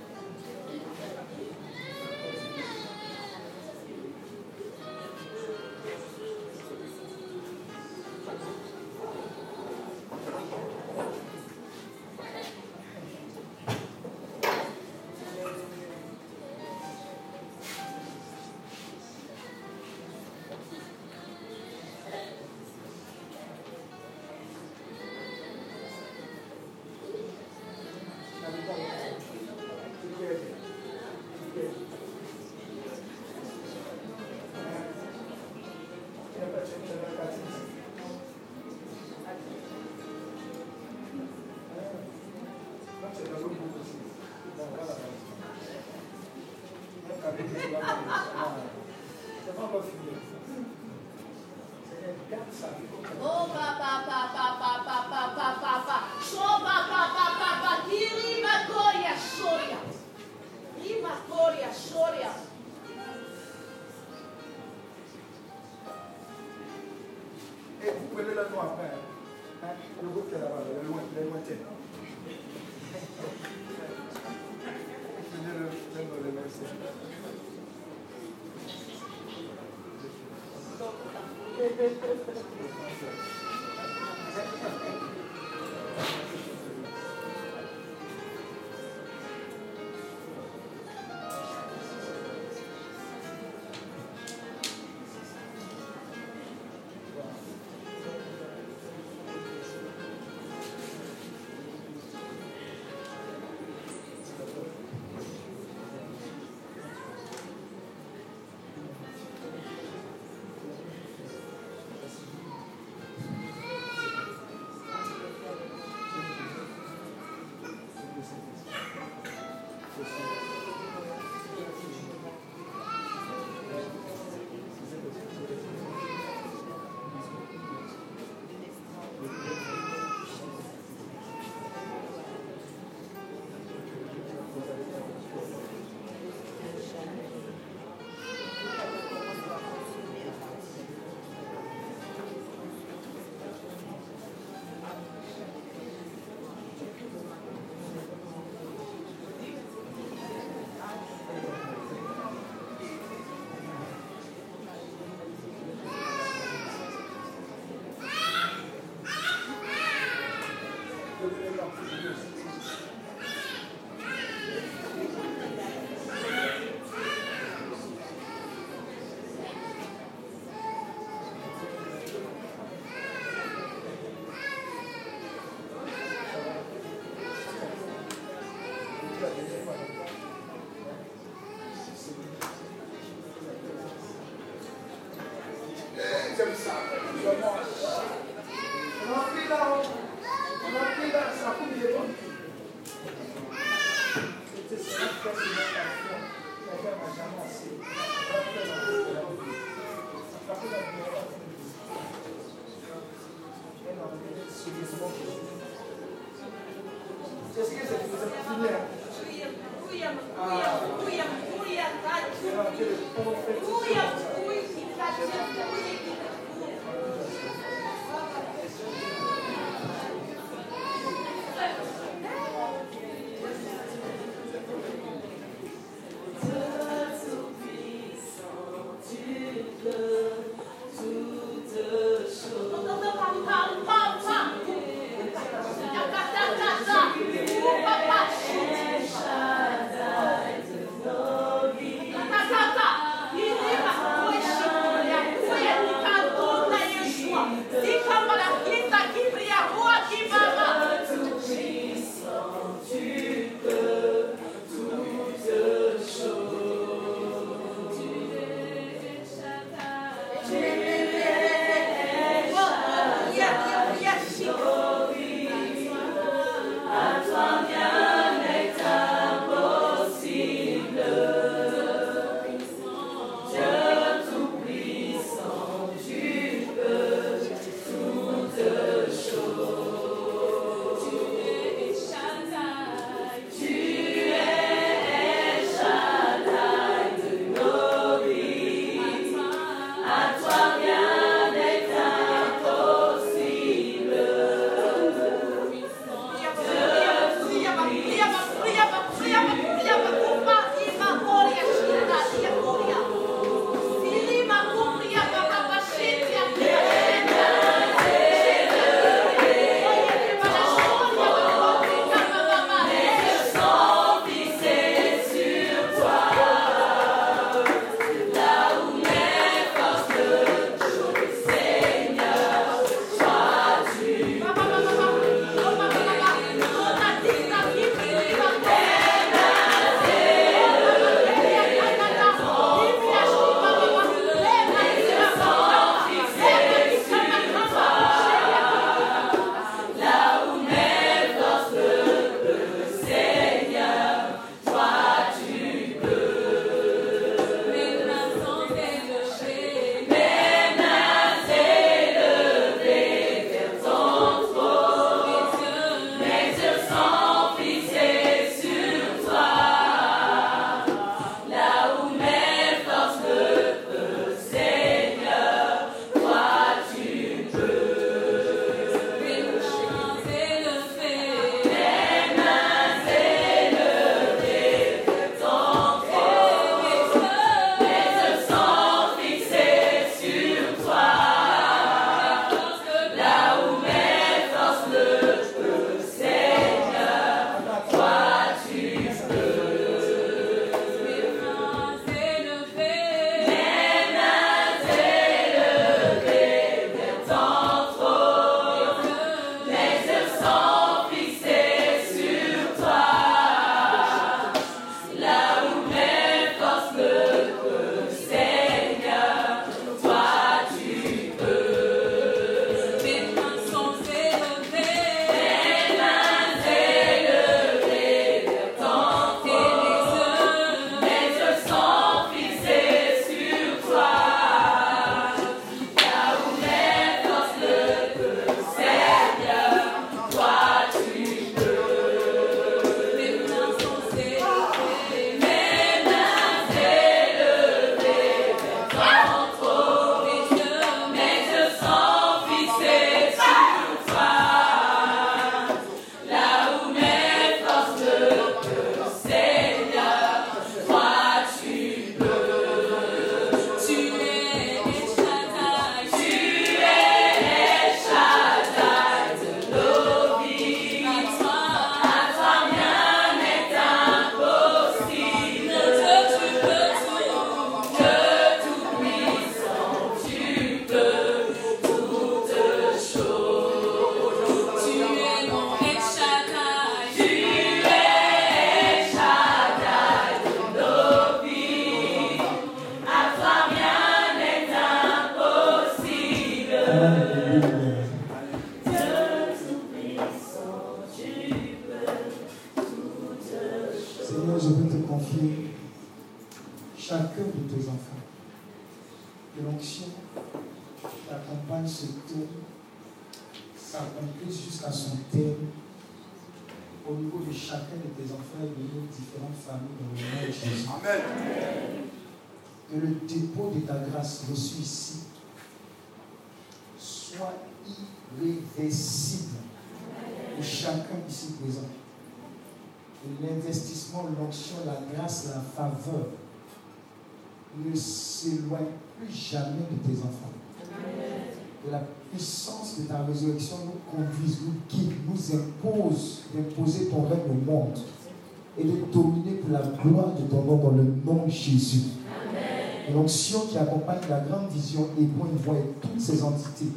Accompagne la grande vision et une voix et toutes ces entités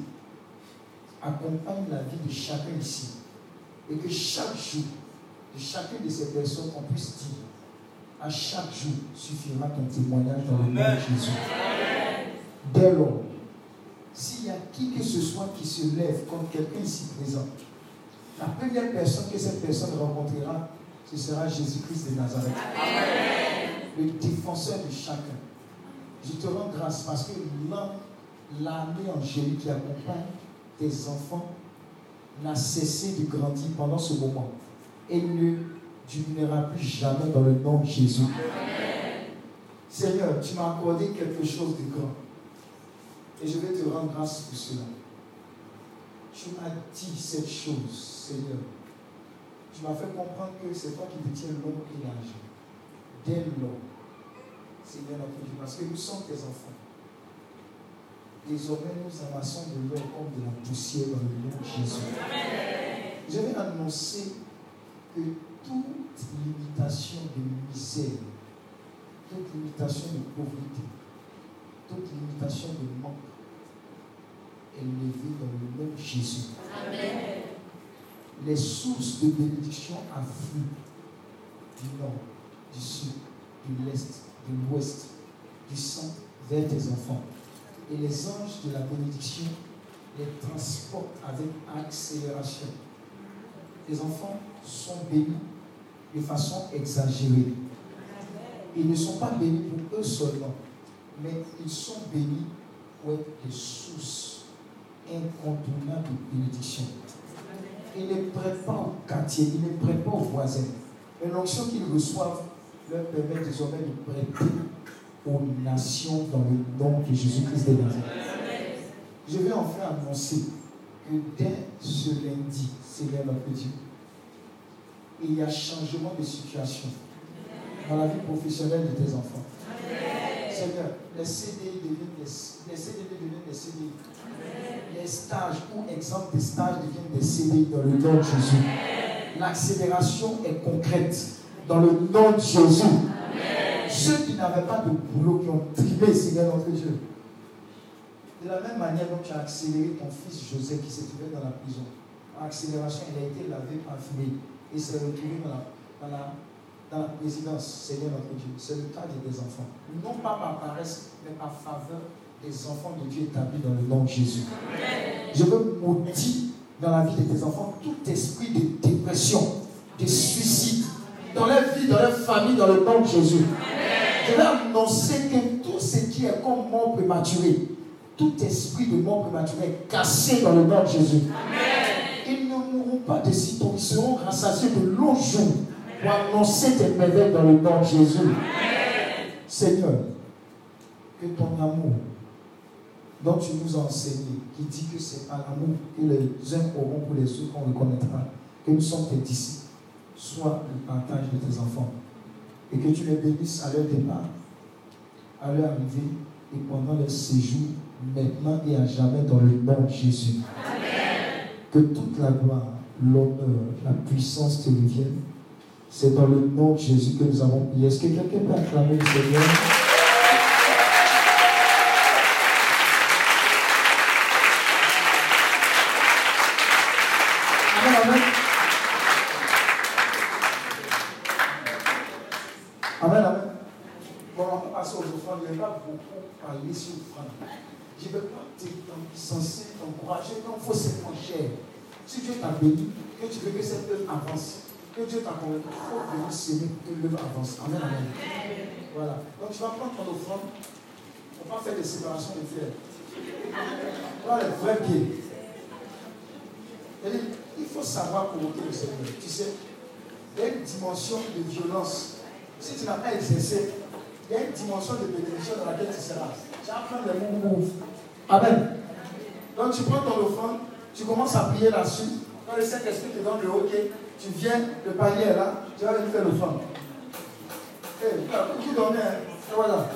accompagne la vie de chacun ici. Et que chaque jour, de chacune de ces personnes, on puisse dire à chaque jour suffira ton témoignage dans le nom de Jésus. Dès lors, s'il y a qui que ce soit qui se lève comme quelqu'un ici présent, la première personne que cette personne rencontrera, ce sera Jésus-Christ de Nazareth. Le défenseur de chacun. Je te rends grâce parce que l'armée angélique qui accompagne tes enfants n'a cessé de grandir pendant ce moment. Et ne diminuera plus jamais dans le nom de Jésus. Seigneur, tu m'as accordé quelque chose de grand. Et je vais te rendre grâce pour cela. Tu m'as dit cette chose, Seigneur. Tu m'as fait comprendre que c'est toi qui détiens l'homme et l'argent. Dès l'homme. Seigneur notre Dieu, parce que nous sommes tes enfants. Désormais, nous amassons de l'or comme de la poussière dans le nom de Jésus. Je vais annoncer que toute limitation de misère, toute limitation de pauvreté, toute limitation de manque est levée dans le nom de Jésus. Amen. Les sources de bénédiction affluent du nord, du sud, de l'est, de l'ouest, du centre vers tes enfants. Et les anges de la bénédiction les transportent avec accélération. Tes enfants sont bénis de façon exagérée. Ils ne sont pas bénis pour eux seulement, mais ils sont bénis pour être des sources incontournables de bénédiction. Ils ne prêtent pas au quartier, ils ne prêtent pas aux voisins. Mais l'onction qu'ils reçoivent leur permet désormais de prêter aux nations dans le nom de Jésus-Christ. Je vais enfin annoncer que dès ce lundi, Seigneur notre Dieu, il y a changement de situation dans la vie professionnelle de tes enfants. Seigneur, les CDI deviennent des, les CDI deviennent des CDI. Les stages ou exemples des stages deviennent des CDI dans le nom de Jésus. L'accélération est concrète dans le nom de Jésus. Ceux qui n'avaient pas de boulot, qui ont trimé, Seigneur notre Dieu. De la même manière dont tu as accéléré ton fils Joseph qui s'est trouvé dans la prison. En accélération, il a été lavé, parfumé et s'est retrouvé dans la, dans, dans la présidence, Seigneur notre Dieu. C'est le cas des enfants. Non pas par paresse, mais par faveur des enfants de Dieu établis dans le nom de Jésus. Je veux maudire dans la vie de tes enfants tout esprit de dépression, de suicide, dans leur vie, dans leur famille, dans le nom de Jésus. Je vais annoncer que tout ce qui est comme mort prématuré, tout esprit de mort prématuré est cassé dans le nom de Jésus. Ils ne mourront pas de sitôt, ils seront rassasiés de longs jours pour annoncer tes merveilles dans le nom de Jésus. Seigneur, que ton amour dont tu nous as enseigné, qui dit que c'est par l'amour que les uns auront pour les autres qu'on reconnaîtra, que nous sommes tes disciples, soit le partage de tes enfants et que tu les bénisses à leur départ, à leur arrivée et pendant leur séjour, maintenant et à jamais dans le nom de Jésus. Amen. Que toute la gloire, l'honneur, la puissance te reviennent. C'est dans le nom de Jésus que nous avons prié. Est-ce que quelqu'un peut acclamer le Seigneur? Je ne veux pas te censé t'encourager, non, il faut cher. Si Dieu t'a béni, que tu veux que cette œuvre avance, que Dieu t'a convaincu, il faut venir s'aimer que l'œuvre avance. Amen, amen. Voilà. Donc tu vas prendre ton offrande. On va faire des séparations de pierres. Voilà les vrais pieds. Il faut savoir provoquer le Seigneur. Tu sais, il y a une dimension de violence. Si tu n'as pas exercé, il y a une dimension de bénédiction dans laquelle tu seras. Tu vas prendre les mots. Amen. Donc tu prends ton offrande, tu commences à prier là-dessus. Quand le Saint-Esprit te donne le OK, tu viens, le panier est là, tu vas venir faire l'offrande. Eh, hey, qui donnait, hein? voilà.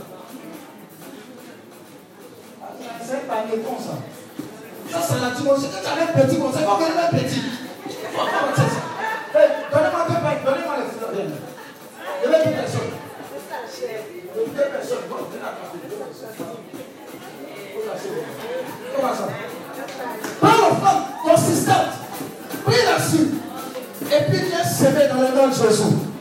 C'est un panier comme ça. Ça, c'est la dimension. Quand tu un petit comme ça, faut que un petit. Donnez-moi deux pailles, donnez-moi les fleurs. Avait deux personnes. Deux personnes. À deux. Comment ça Prends l'offrande consistante. Prie là-dessus. Et puis viens s'aimer dans le nom de.